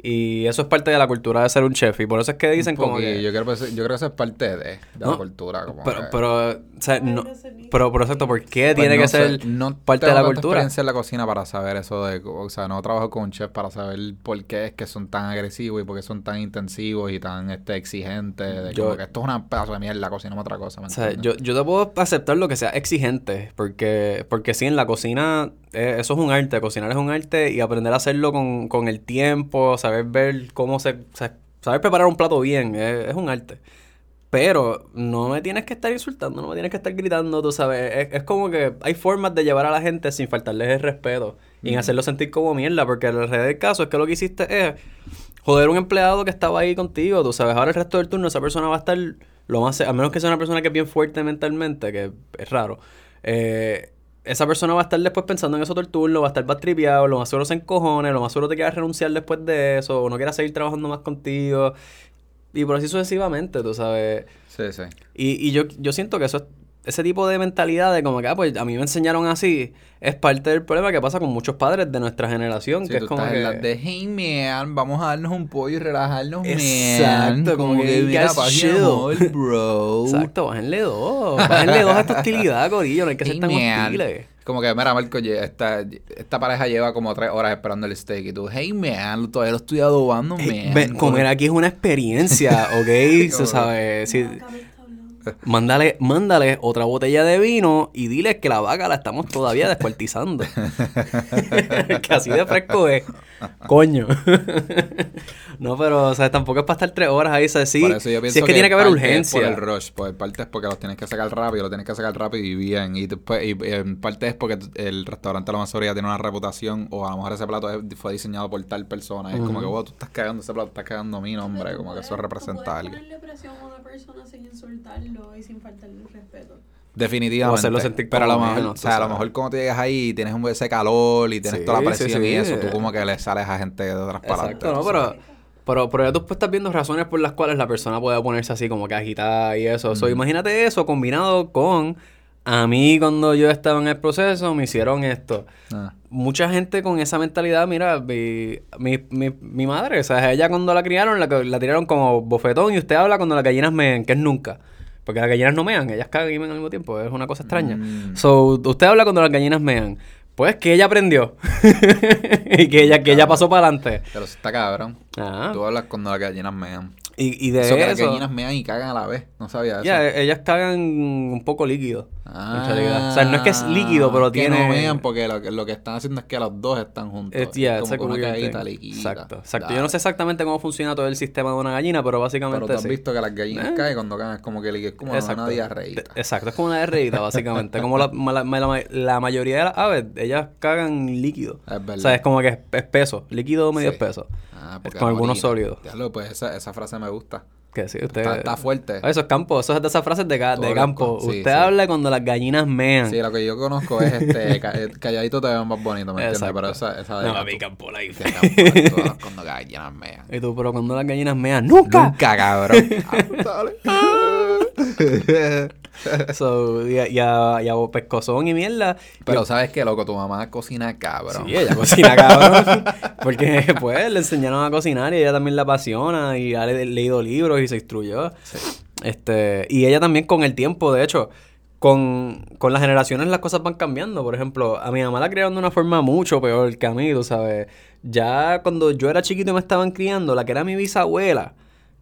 Y eso es parte de la cultura de ser un chef y por eso es que dicen como que... yo, creo que eso, yo creo que eso es parte de, de la No, cultura. Como Pero, que- pero, o sea, no, pero, pero exacto, ¿por qué Pues tiene no que sé, ser no parte tengo de la cultura? experiencia en la cocina para saber eso de, o sea, no trabajo con un chef para saber por qué es que son tan agresivos y por qué son tan intensivos y tan este exigentes, de Yo- como que esto es una pedazo de mierda, cocinamos otra cosa, ¿me O sea, yo, yo te puedo aceptar lo que sea exigente, porque, porque sí, en la cocina, eh, eso es un arte, cocinar es un arte y aprender a hacerlo con, con el tiempo, saber ver cómo se, saber preparar un plato bien, es, es un arte. Pero no me tienes que estar insultando, no me tienes que estar gritando, tú sabes. Es, es como que hay formas de llevar a la gente sin faltarles el respeto y en hacerlo sentir como mierda, porque el realidad del caso es que lo que hiciste es joder un empleado que estaba ahí contigo, tú sabes. Ahora el resto del turno esa persona va a estar lo más... A menos que sea una persona que es bien fuerte mentalmente, que es raro. eh, esa persona va a estar después pensando en eso todo el turno, va a estar más tripeado, lo más seguro se encojone, lo más seguro te quiera renunciar después de eso, o no quiera seguir trabajando más contigo. Y por así sucesivamente, tú sabes. Sí, sí. Y, y yo, yo siento que eso es- ese tipo de mentalidad de como que, ah, pues a mí me enseñaron así, es parte del problema que pasa con muchos padres de nuestra generación, Sí, que tú es como estás que... en las de, hey man, vamos a darnos un pollo y relajarnos, Exacto, man. como que, mira, guys, paz y chill. amor, bro. Exacto, bájenle dos, bájenle dos a esta hostilidad, Corillo, no hay que ser Hey, tan man. hostiles. Como que, mira, Marco, esta, esta pareja lleva como tres horas esperando el steak y tú, hey man, todavía lo estoy adobando, Eh, man. comer aquí es una experiencia, ¿ok? Se sabe, si- mándale, mándale otra botella de vino y dile que la vaca la estamos todavía descuartizando. que así de fresco es. Coño. no, pero, o sea, tampoco es para estar tres horas ahí, o sea, sí, Por eso yo sí pienso es que, tiene que haber urgencia. por el rush, pues parte es porque los tienes que sacar rápido, lo tienes que sacar rápido y bien. Y después, y, y en parte es porque el restaurante a lo mejor ya tiene una reputación, o a lo mejor ese plato es- fue diseñado por tal persona. Y es como que, wow, tú estás cagando ese plato, estás cagando a mi nombre, como que eso representa a tú alguien. puedes ponerle presión a una persona sin insultarlo y sin faltarle el respeto. Definitivamente. O hacerlo sentir pero a lo mejor, menos, o sea, a lo mejor cuando te llegas ahí y tienes un, ese calor y tienes Sí, toda la sí, presión y sí. eso, tú como que le sales a gente de otras palabras. Exacto, no, pero, pero, pero ya tú estás viendo razones por las cuales la persona puede ponerse así como que agitada y eso. So, imagínate eso combinado con a mí cuando yo estaba en el proceso me hicieron esto. Ah. Mucha gente con esa mentalidad, mira, mi, mi, mi, mi madre, o sea, ella cuando la criaron, la, la tiraron como bofetón y usted habla cuando las gallinas mean, que es nunca. Porque las gallinas no mean, ellas cagan y mean al mismo tiempo, es una cosa extraña. Mm. So, usted habla cuando las gallinas mean. Pues que ella aprendió. y que ella, que ella pasó para adelante. Pero eso está cabrón. Ah. Tú hablas cuando las gallinas mean. Y, y de Eso eso. que las gallinas mean y cagan a la vez. No sabía eso. ya, ellas cagan un poco líquido. Ah. O sea, no es que es líquido, pero que tiene. no mean porque lo, que- lo que están haciendo es que los dos están juntos. Es, yeah, Es como una thing. líquida. Exacto, exacto. Dale. Yo no sé exactamente cómo funciona todo el sistema de una gallina, pero básicamente Pero tú has sí. visto que las gallinas Eh. caen cuando caen es como que es como una diarreíta. Exacto, es como una diarreíta, básicamente. como la, la, la- la mayoría de las aves, ellas cagan líquido. Es verdad. O sea, es como que es espeso, líquido medio Sí. espeso. Ah, con algunos sólidos. Diablo, pues esa, esa frase me gusta. Que sí, usted... Está, está fuerte. Ah, Eso es campo, eso es de esas frases de, ca- campo. sí, usted sí. habla cuando las gallinas mean. Sí, lo que yo conozco es este eh, calladito te ven más bonito, ¿me entiendes? Pero esa, esa de No, campo- mi todas las- cuando gallinas mean. Y tú, pero cuando las gallinas mean, ¡nunca! Nunca, cabrón. So, y, a, y, a, y a pescozón y mierda. Pero sabes que loco, tu mamá cocina cabrón. Sí, ella cocina, cabrón. Porque, pues, le enseñaron a cocinar y ella también la apasiona y ha le- leído libros y se instruyó. Este, y ella también con el tiempo, de hecho, con, con las generaciones las cosas van cambiando. Por ejemplo, a mi mamá la criaron de una forma mucho peor que a mí, tú sabes. Ya cuando yo era chiquito y me estaban criando, la que era mi bisabuela,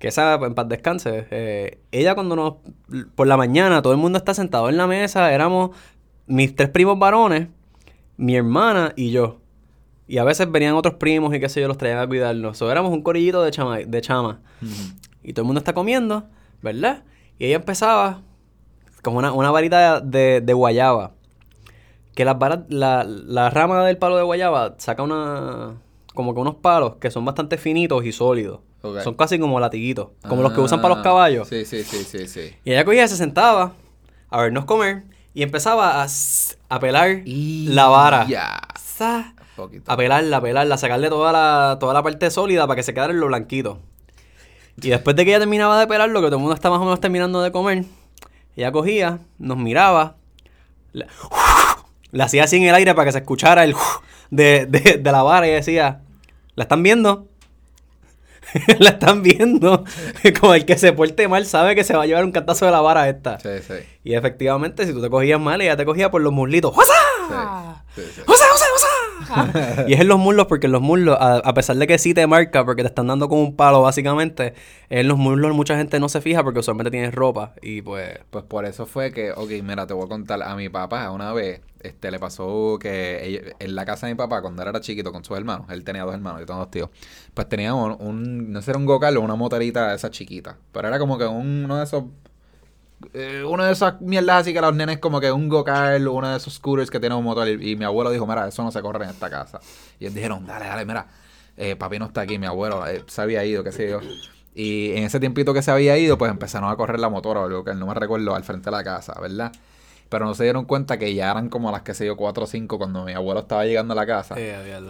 que esa en paz descanse, eh, ella cuando nos, por la mañana, todo el mundo está sentado en la mesa, éramos mis tres primos varones, mi hermana y yo. Y a veces venían otros primos y qué sé yo, los traían a cuidarnos. Éramos un corillito de chama, de chama. Y todo el mundo está comiendo, ¿verdad? Y ella empezaba como una, una varita de, de guayaba. Que las varas, la, la rama del palo de guayaba saca una... Como que unos palos que son bastante finitos y sólidos. Son casi como latiguitos. Como los que usan para los Ah, caballos. Sí, sí, sí, sí, sí. Y ella cogía, se sentaba a vernos comer y empezaba a, a pelar Y la vara. Poquito. a pelarla, a pelarla, a sacarle toda la, toda la parte sólida para que se quedara en lo blanquito. Y después de que ella terminaba de pelarlo, que todo el mundo está más o menos terminando de comer, ella cogía, nos miraba, le hacía así en el aire para que se escuchara el de, de, de la vara y decía, ¿la están viendo? la están viendo. Como el que se porte mal sabe que se va a llevar un cantazo de la vara esta. Sí, sí. Y efectivamente, si tú te cogías mal, ella te cogía por los muslitos. ¡Wasa! Sí, sí, sí. ¡Wasa, wasa, wasa! y es en los muslos porque en los muslos, a, a pesar de que sí te marca porque te están dando con un palo básicamente, en los muslos mucha gente no se fija porque usualmente tienes ropa y pues... Pues por eso fue que, ok, mira, te voy a contar. A mi papá una vez este, le pasó que en la casa de mi papá, cuando él era chiquito con sus hermanos, él tenía dos hermanos, yo tengo dos tíos, pues teníamos un, no sé, era un gocal o una motorita de esas chiquitas, pero era como que un- uno de esos, eh, una de esas mierdas así que los nenes como que un gocal, uno de esos scooters que tiene un motor, y, y mi abuelo dijo, mira, eso no se corre en esta casa. Y ellos dijeron, dale, dale, mira, eh, papi no está aquí, mi abuelo eh, se había ido, qué sé yo. Y en ese tiempito que se había ido, pues empezaron a correr la motora o algo que no me recuerdo al frente de la casa, ¿verdad? Pero no se dieron cuenta que ya eran como las que sé yo, cuatro o cinco cuando mi abuelo estaba llegando a la casa.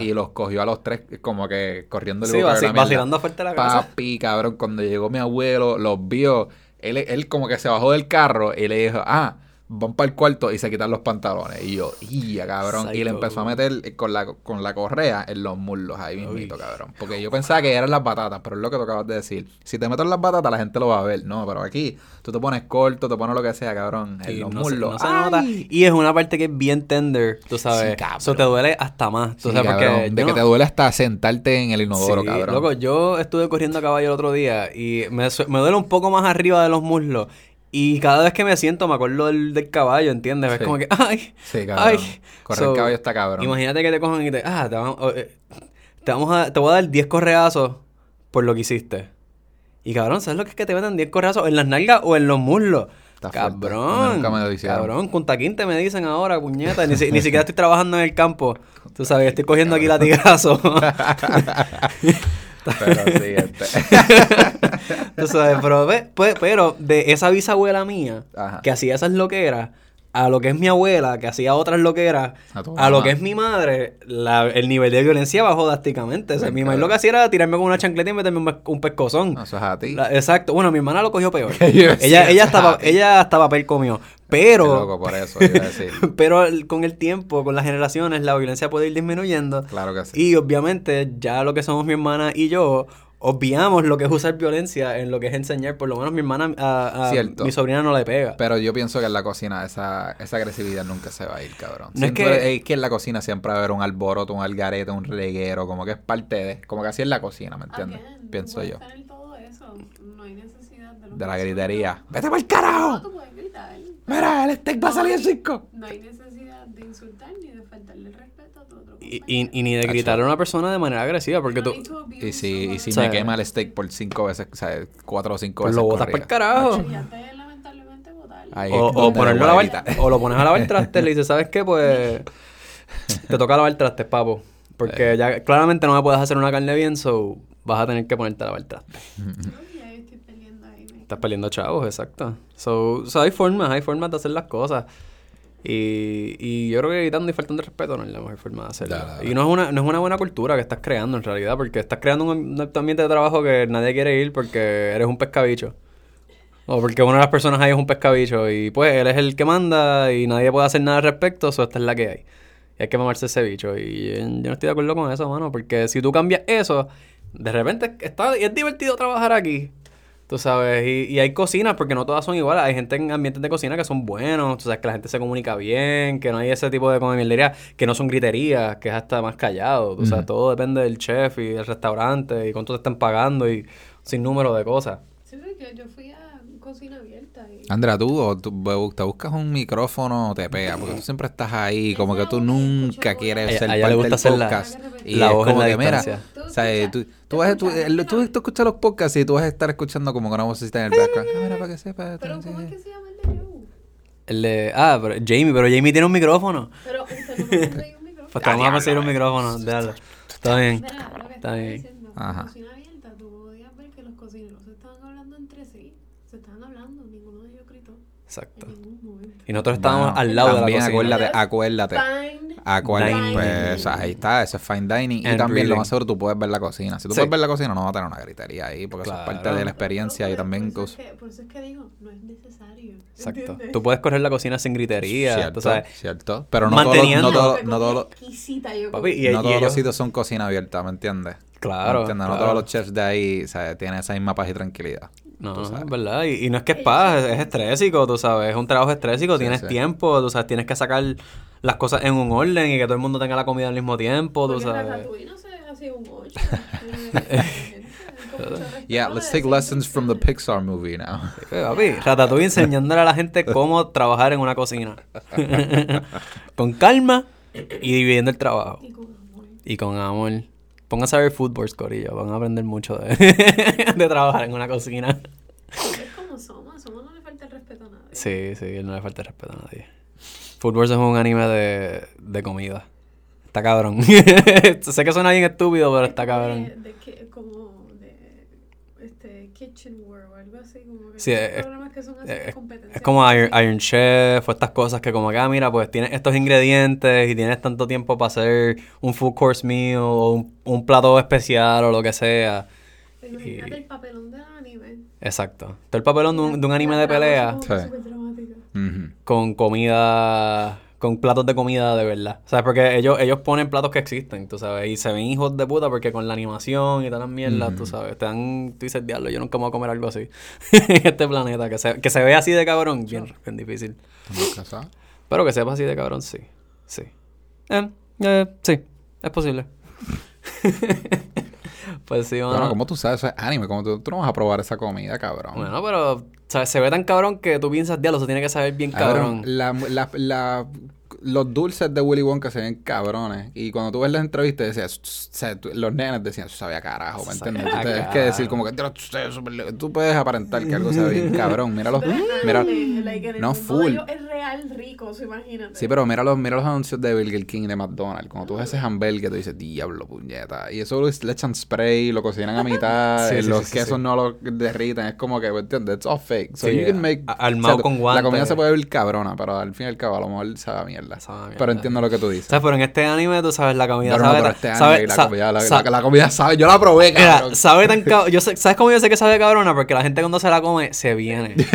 Y los cogió a los tres como que corriendo Sí, vaci- vacilando fuerte la casa. Papi, cabrón, cuando llegó mi abuelo, los vio. Él, él como que se bajó del carro y le dijo, ah, van para el cuarto y se quitan los pantalones. Y yo, ya cabrón. Y le empezó a meter con la, con la correa en los muslos ahí mismito, cabrón. Porque yo pensaba que eran las batatas, pero es lo que tú acabas de decir. Si te metes las batatas, la gente lo va a ver. No, pero aquí tú te pones corto, te pones lo que sea, cabrón. En Y los no, se, muslos. no se nota. Y es una parte que es bien tender, tú sabes. Sí, cabrón. Eso te duele hasta más. Tú Sí, sabes, porque de que no- te duele hasta sentarte en el inodoro, Sí, cabrón. Loco, yo estuve corriendo a caballo el otro día y me, me duele un poco más arriba de los muslos. Y cada vez que me siento me acuerdo del, del caballo, ¿entiendes? Es Sí. como que, ay, Sí, cabrón. ay. Correr So, caballo está cabrón. Imagínate que te cojan y te, ah, te, van- eh, te vamos a, te voy a dar 10 correazos por lo que hiciste. Y cabrón, ¿sabes lo que es que te meten 10 correazos en las nalgas o en los muslos? Está cabrón, Nunca me lo cabrón, Punta Quinte me dicen ahora, puñeta, ni, si- ni siquiera estoy trabajando en el campo. Tú sabes, estoy cogiendo aquí latigazos. Pero sí, este. Tú sabes, pero, ve, pues, pero de esa bisabuela mía, Ajá. que hacía esas loqueras, a lo que es mi abuela, que hacía otras loqueras, A lo que es mi madre, la- el nivel de violencia bajó drásticamente. O sea, Bien, mi madre lo que hacía era tirarme con una chancleta y meterme un, un pescozón. Eso es a ti. La- exacto. Bueno, mi hermana lo cogió peor. Ella, ella, "Eso hasta, es a ti". ella hasta papel comió. Pero... loco por eso, iba a decir. Pero con el tiempo, con las generaciones, la violencia puede ir disminuyendo. Claro que sí. Y obviamente, ya lo que somos mi hermana y yo, obviamos lo que es usar violencia en lo que es enseñar. Por lo menos mi hermana, a, a Cierto. mi sobrina no le pega. Pero yo pienso que en la cocina esa, esa agresividad nunca se va a ir, cabrón. No es Siempre- que- es que en la cocina siempre va a haber un alboroto, un algarete, un reguero, como que es parte de... Como que así es la cocina, ¿me entiendes? Again, Pienso yo. tener todo eso. No hay necesidad de, lo De que la son. gritería. ¡Vete para el No, carajo! tú puedes gritar. ¡Mira, el steak va a salir en cinco! No hay necesidad de insultar ni de faltarle el respeto Y, y, y ni de gritar a una persona de manera agresiva, porque tú Y si, y si O sea, me quema el steak por cinco veces, o sea, cuatro o cinco pues veces lo botas para el carajo. Ahí O, ponerlo lo a voy lavar, evitar. o lo pones a lavar trastes, le dices, ¿sabes qué? Pues te toca lavar trastes, papo. Porque ya claramente no me puedes hacer una carne bien, so vas a tener que ponerte a lavar trastes. Estás perdiendo chavos, exacto. So, so hay formas, hay formas de hacer las cosas. Y, y yo creo que gritando y faltando el respeto no es la mejor forma de hacerlo. Y no es, una, no es una buena cultura que estás creando en realidad, porque estás creando un, un ambiente de trabajo que nadie quiere ir porque eres un pescabicho. O porque una de las personas ahí es un pescabicho y pues él es el que manda y nadie puede hacer nada al respecto, eso esta es la que hay. Y hay que mamarse ese bicho. Y eh, yo no estoy de acuerdo con eso, mano, porque si tú cambias eso, de repente está, es divertido trabajar aquí. Tú sabes, y, y hay cocinas, porque no todas son iguales. Hay gente en ambientes de cocina que son buenos, tú sabes que la gente se comunica bien, que no hay ese tipo de comida que no son griterías, que es hasta más callado. Tú sabes, todo depende del chef y del restaurante y cuánto te están pagando y sin número de cosas. Sí, porque yo fui a cocina abierta y... Andrea, tú, tú te buscas un micrófono, te pega, porque tú siempre estás ahí, como que tú nunca quieres ser parte le gusta del hacer la- podcast. y la es voz en como la que, distancia. Sea, eh, tú, tú, vas, tú, el- tú, tú escuchas los podcasts y tú vas a estar escuchando como que una vocecita en el background. Ah, mira, para que sepa. Pero ¿cómo es que se llama el de Joe? El de, ah, pero Jamie, pero Jamie tiene un micrófono. Pero usted no me un micrófono. Pues te vamos a conseguir un micrófono, déjalo. Está bien. Está bien. Ajá. abierta, tú podías ver que los cocineros se estaban hablando entre sí. Se estaban hablando, ninguno de ellos gritó Exacto. en ningún momento. Y nosotros estábamos Bueno, al lado de la también cocina. acuérdate, acuérdate. Fine. a cuál Dining. pues ahí está, eso es fine dining y también lo más seguro tú puedes ver la cocina. Si tú Sí. puedes ver la cocina no va a tener una gritería ahí porque eso es parte de la experiencia y Pero también por eso, es que, por eso es que digo, no es necesario. Exacto. ¿entiendes? Tú puedes correr la cocina sin gritería, cierto, sabes. cierto, pero no todos los- Manteniendo- no todos no todos los- y- todos sitios son cocina abierta, ¿me entiendes? Claro, ¿Me entiendes? No claro. todos los chefs de ahí o sea, tienen esa misma paz y tranquilidad. No, tú sabes. es verdad. Y, y no es que es paz, es, es estrésico, tú sabes. Es un trabajo estrésico, Sí, tienes sí. tiempo, tú sabes, tienes que sacar las cosas en un orden y que todo el mundo tenga la comida al mismo tiempo, tú Porque sabes. Ratatouille no se así un 8. Yeah, let's take lessons from the Pixar movie now. Papi, Ratatouille enseñándole a la gente cómo trabajar en una cocina. con calma y dividiendo el trabajo. Y con amor. Y con amor. Pónganse a ver Football, Corillo. Van a aprender mucho de, de trabajar en una cocina. Es como Soma. Soma no le falta el respeto a nadie. Sí, sí, no le falta el respeto a nadie. Football es un anime de, de comida. Está cabrón. sé que suena bien estúpido, pero está cabrón. De, de como de este, Kitchen o algo así. Como que Sí, es- programas que son así Es, de competencia. es como Iron, Iron Chef o estas cosas que como que, ah, mira, pues tienes estos ingredientes y tienes tanto tiempo para hacer un full course meal o un, un plato especial o lo que sea. Pero Imagínate y- el papelón del anime. Exacto. Todo el papelón de un, de un anime de pelea Sí. Con comida, con platos de comida de verdad. ¿Sabes? Porque ellos, ellos ponen platos que existen, tú sabes, y se ven hijos de puta porque con la animación y todas las mierdas, tú Ujú. sabes, te dan, tú dices, diablo, yo nunca me voy a comer algo así en este planeta, que se, que se ve así de cabrón, bien, bien difícil. Pero que sepa así de cabrón, sí. Sí. Eh, eh, sí, es posible. pues sí, Bueno, mano. como tú sabes, eso es anime. Como tú, tú no vas a probar esa comida, cabrón. Bueno, pero ¿sabes? se ve tan cabrón que tú piensas, diablo, se tiene que saber bien Cabrón, cabrón. la, la, la- los dulces de Willy Wonka se ven cabrones. Y cuando tú ves las entrevistas, decías, los nenes decían, eso sabía carajo, ¿me entiendes? Tú tienes que decir como que "Dios, tú sabes súper le-". tú puedes aparentar que algo sabe bien cabrón. Míralo, mira, no full. es real rico, so imagínate. Sí, pero mira los, mira los anuncios de Burger King y de McDonald's. Cuando tú ves ese hamburger, tú dices, diablo, puñeta. Y eso le echan spray, lo cocinan a mitad, Sí, sí, los sí, sí, quesos sí. no lo derriten. Es como que, ¿me ¿entiendes? It's all fake. So Sí, you can make... armado con La guantes. comida se puede ver cabrona, pero al fin y al cabo a lo mejor sabe a mierda. Sabe a mierda. Pero entiendo lo que tú dices. Pero en este anime, tú sabes, la comida Pero no, sabe... pero ta- este sabe- anime, la, comida, la, sa- la- la comida sabe... Yo la probé, Mira, cabrón. sabe tan cabrón. Yo sé- ¿Sabes cómo yo sé que sabe cabrona? Porque la gente cuando se la come, se viene.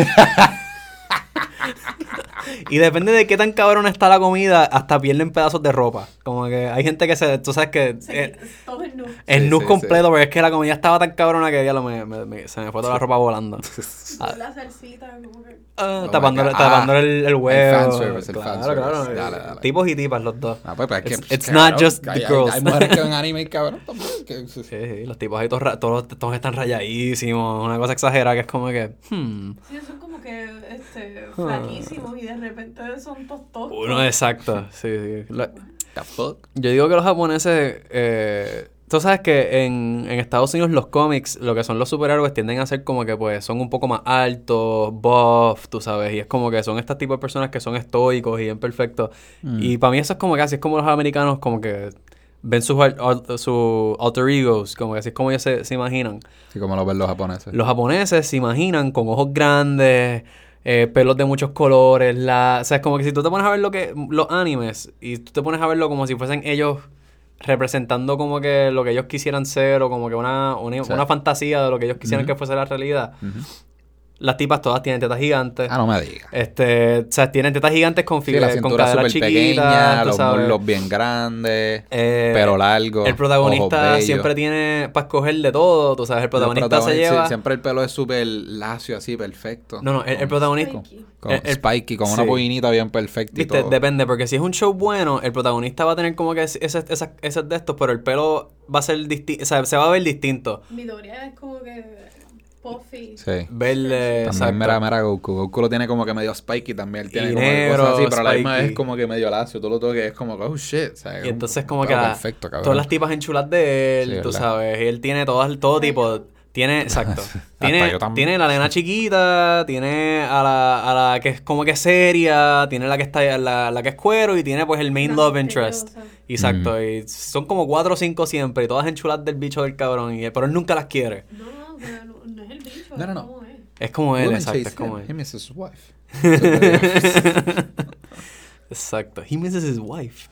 y depende de qué tan cabrona está la comida, hasta pierden pedazos de ropa. Como que hay gente que se... Tú sabes que... Se eh, todo el nu. el Sí, nus sí, completo, porque es que la comida estaba tan cabrona que ya lo me, me- me- se me fue toda la ropa volando. Ah. La salsita, como que. Ah, tapándole Ah, el, el huevo. fanservice, el claro, fanservice. claro. Dale, dale. Tipos y tipas, los dos. Ah, pues, pues, es que, It's- it's cabrón, not just the hay, hay- girls. Hay mujeres que ven anime, cabrón, también. que- Sí, sí, los tipos ahí todos, todos, todos están rayadísimos, una cosa exagerada que es como que, hmm, Sí, son como que este, Ah. flaquísimos y de repente son tostos. uno exacto, sí, sí. Lo- The fuck? yo digo que los japoneses, eh, tú sabes que en, en Estados Unidos los cómics, lo que son los superhéroes tienden a ser como que pues son un poco más altos, buff, tú sabes, y es como que son este tipo de personas que son estoicos y bien perfectos. Mm. Y para mí eso es como que así es como los americanos como que ven sus, sus alter egos, como que así es como ellos se, se imaginan. Sí, como lo ven los japoneses. Los japoneses se imaginan con ojos grandes, eh, pelos de muchos colores, la... O sea, es como que si tú te pones a ver lo que... Los animes y tú te pones a verlo como si fuesen ellos representando como que lo que ellos quisieran ser o como que una, una, Sí. una fantasía de lo que ellos quisieran que fuese la realidad. Las tipas todas tienen tetas gigantes. Ah, no me digas. Este, o sea, tienen tetas gigantes con, Sí, figu- la con caderas chiquitas, los muslos bien grandes, Eh, pero largo. El protagonista ojos siempre tiene para escoger de todo, tú sabes, el protagonista se lleva... sí, siempre el pelo es súper lacio, así, perfecto. No, no, el, protagonista... Spiky. Con el- el- spiky, con una sí. pollinita bien perfecta y Viste, todo. depende, porque si es un show bueno, el protagonista va a tener como que ese, ese, esa- ese de estos, pero el pelo va a ser distinto, o sea, se va a ver distinto. Midoriya es como que puffy. Sí. Verle, También mira Goku. Goku lo tiene como que medio spiky también. Él tiene Y como negro, cosas así, pero la misma vez como que medio lacio. Tú lo toques es como que, oh shit. o sea, Y entonces un como que la- perfecto, cabrón. todas las tipas enchulas de él, Sí, tú ¿verdad? sabes, y él tiene todas, todo tipo, tiene, exacto, tiene, tiene la nena chiquita, tiene a la, a la que es como que seria, tiene la que está, la, la que es cuero y tiene pues el main La love interest. Exacto, Mm. y son como cuatro o cinco siempre, y todas enchulas del bicho del cabrón, y, pero él nunca las quiere. No, no, pero no, no No, no, es como él, Women exacto, es como him. él. He misses his wife. Exacto. He misses his wife.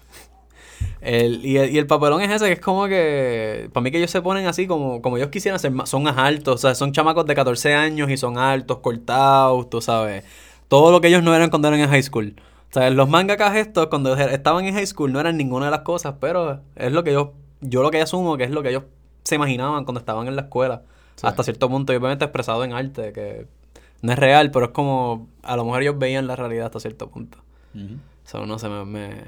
El, y, el, y el papelón es ese, que es como que. Para mí, que ellos se ponen así como, como ellos quisieran ser. Son más altos, o sea, son chamacos de 14 años y son altos, cortados, tú sabes. Todo lo que ellos no eran cuando eran en high school. O sea, los mangakas estos, cuando estaban en high school, no eran ninguna de las cosas, pero es lo que yo. Yo lo que asumo que es lo que ellos se imaginaban cuando estaban en la escuela. Hasta cierto punto, y obviamente expresado en arte, que no es real, pero es como. A lo mejor ellos veían la realidad hasta cierto punto. O sea, no sé, me, me, Eso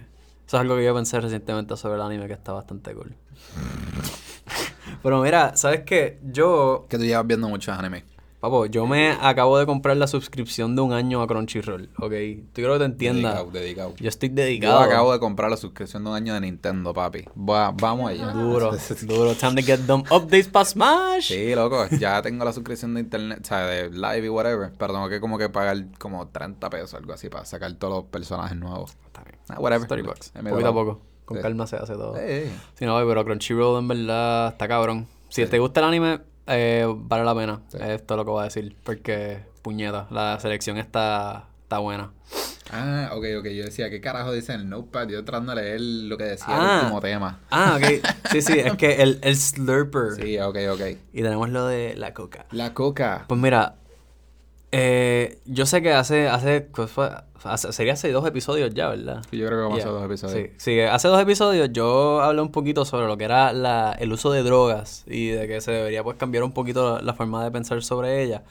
es algo que yo pensé recientemente sobre el anime que está bastante cool. pero mira, ¿sabes qué? Yo. Que tú llevas viendo muchos animes. Papo, yo me acabo de comprar la suscripción de un año a Crunchyroll, ¿ok? Tú quiero que te entiendas. Dedicado, dedicado. Yo estoy dedicado. Yo acabo de comprar la suscripción de un año de Nintendo, papi. vamos allá. Duro, duro. Time to get them updates para Smash. Sí, loco. Ya tengo la suscripción de internet, o sea, de live y whatever. Pero tengo que como que pagar como 30 pesos, algo así, para sacar todos los personajes nuevos. Está bien. Ah, whatever. 30 bucks. Poquito a poco. Con calma se hace todo. Sí, no, pero Crunchyroll en verdad está cabrón. Si te gusta el anime, eh, vale la pena. Esto es lo que voy a decir. Porque, puñeta, la selección está, está buena. Ah, ok, ok. Yo decía, ¿qué carajo dice el notepad? Yo tratando de leer lo que decía el ah. último tema. Ah, ok. Sí, sí, es que el, el slurper. Sí, ok, ok. Y tenemos lo de la coca. La coca. Pues mira, eh, yo sé que hace, hace, hace, sería hace dos episodios ya, ¿verdad? Sí, yo creo que vamos a hacer dos episodios. Sí, sí, hace dos episodios yo hablé un poquito sobre lo que era la, el uso de drogas y de que se debería pues cambiar un poquito la, forma de pensar sobre ella.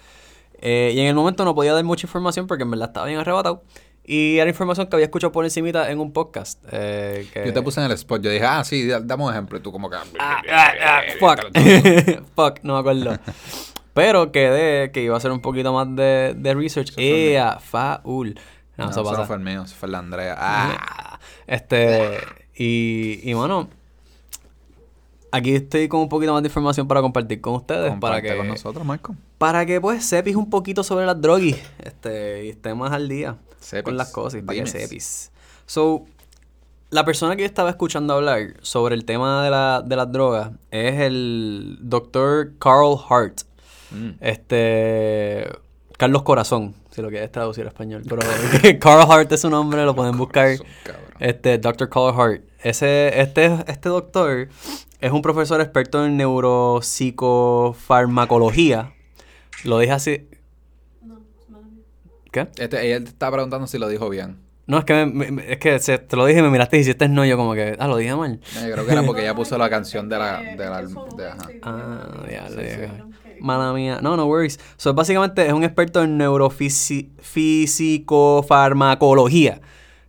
Eh, y en el momento no podía dar mucha información porque en verdad estaba bien arrebatado. Y era información que había escuchado por encimita en un podcast. Eh, Yo te puse en el spot. Yo dije, ah, sí, dame un ejemplo. Y tú como que... Ah, ah, ah, fuck. fuck, no me acuerdo. Pero quedé que iba a hacer un poquito más de, de research. ¡Ea! Faul. No, no, eso, pasa. fue el mío, eso fue la Andrea. ¡Ah! Este. Y, y bueno. Aquí estoy con un poquito más de información para compartir con ustedes. para que, con nosotros, Marco. Para que pues sepis un poquito sobre las drogas. Este, y estés más al día con las cosas. Para que sepis. So, la persona que yo estaba escuchando hablar sobre el tema de, la, de las drogas es el doctor Carl Hart. Mm. Este. Carlos Corazón, si lo quieres traducir a español. Pero Carl Hart es su nombre, lo pueden buscar. Este, Dr. Carl Hart. Ese, este, este doctor es un profesor experto en neuropsicofarmacología. Lo dije así. No, ¿Qué? Este, ella te está preguntando si lo dijo bien. No, es que, es que se, te lo dije y me miraste y hiciste no, yo como que, ah, lo dije mal. yo creo que era porque ella puso la canción de la... De la, Ah, ya, le dije. Mala mía. No, no worries. So, básicamente es un experto en neurofísico-farmacología,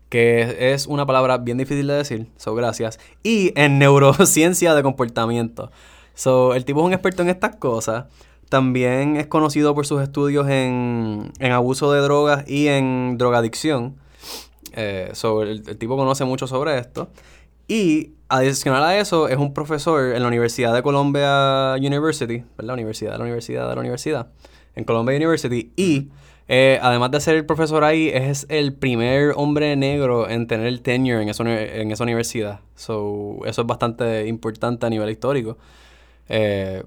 que es una palabra bien difícil de decir, so gracias, y en neurociencia de comportamiento. So, el tipo es un experto en estas cosas. También es conocido por sus estudios en, en abuso de drogas y en drogadicción. Eh, so, el, el tipo conoce mucho sobre esto. Y adicional a eso, es un profesor en la Universidad de Columbia University, ¿verdad? Universidad la Universidad de la Universidad, en Columbia University. Y eh, además de ser el profesor ahí, es el primer hombre negro en tener el tenure en esa, en esa universidad. So, eso es bastante importante a nivel histórico. Eh,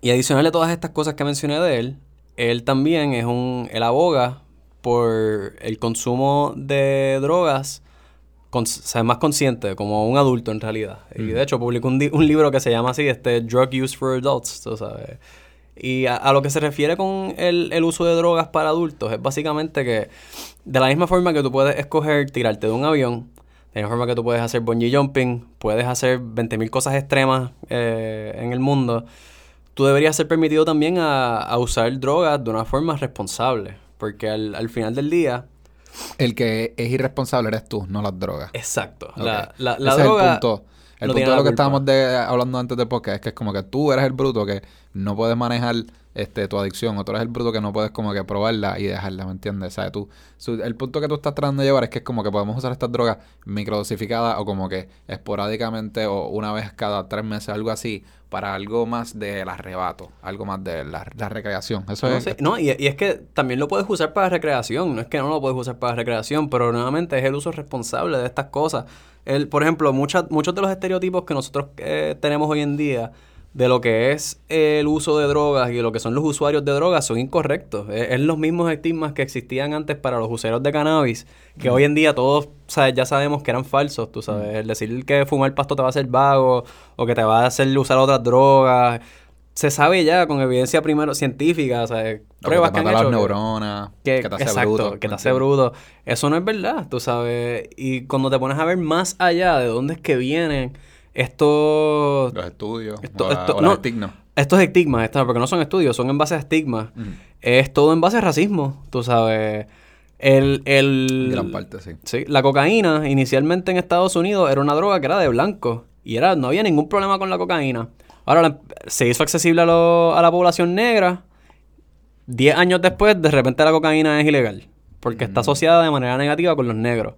y adicional a todas estas cosas que mencioné de él, él también es un. Él aboga por el consumo de drogas ser más consciente, como un adulto en realidad. Y de hecho publicó un, un, libro que se llama así, este Drug Use for Adults, tú sabes. Y a, lo que se refiere con el, el, uso de drogas para adultos, es básicamente que de la misma forma que tú puedes escoger tirarte de un avión, de la misma forma que tú puedes hacer bungee jumping, puedes hacer 20.000 cosas extremas eh, en el mundo, tú deberías ser permitido también a, a, usar drogas de una forma responsable. Porque al, al final del día, el que es irresponsable eres tú, no las drogas. Exacto. La, la, la droga. Es el punto. El punto de lo que estábamos de, hablando antes de podcast es que es como que tú eres el bruto que no puedes manejar este, tu adicción, o tú eres el bruto que no puedes como que probarla y dejarla, ¿me entiendes? Sea, tú, el punto que tú estás tratando de llevar es que es como que podemos usar estas drogas microdosificadas o como que esporádicamente o una vez cada tres meses, algo así, para algo más del arrebato, algo más de la, recreación. Eso no, es. no, y, es que también lo puedes usar para recreación, no es que no lo puedes usar para recreación, pero nuevamente es el uso responsable de estas cosas. El, por ejemplo, muchas, muchos de los estereotipos que nosotros eh, tenemos hoy en día de lo que es el uso de drogas y lo que son los usuarios de drogas son incorrectos. Es, es los mismos estigmas que existían antes para los usuarios de cannabis, que hoy en día todos ¿sabes? ya sabemos que eran falsos, tú sabes. El decir que fumar pasto te va a hacer vago o que te va a hacer usar otras drogas. Se sabe ya con evidencia primero científica, sea, O que pruebas te que han las neuronas, que, que, te hace exacto, bruto. que te ¿me hace bruto. Eso no es verdad, tú sabes. Y cuando te pones a ver más allá de dónde es que vienen estos, Los estudios, Esto- o, la- esto- o no. los estigmas. estos estigmas, estas- porque no son estudios, son en base a estigmas, es todo en base a racismo, tú sabes. El, el, gran parte, sí. Sí, la cocaína inicialmente en Estados Unidos era una droga que era de blanco y era no había ningún problema con la cocaína. Ahora la- se hizo accesible a, lo- a la población negra. Diez años después, de repente la cocaína es ilegal porque está asociada de manera negativa con los negros.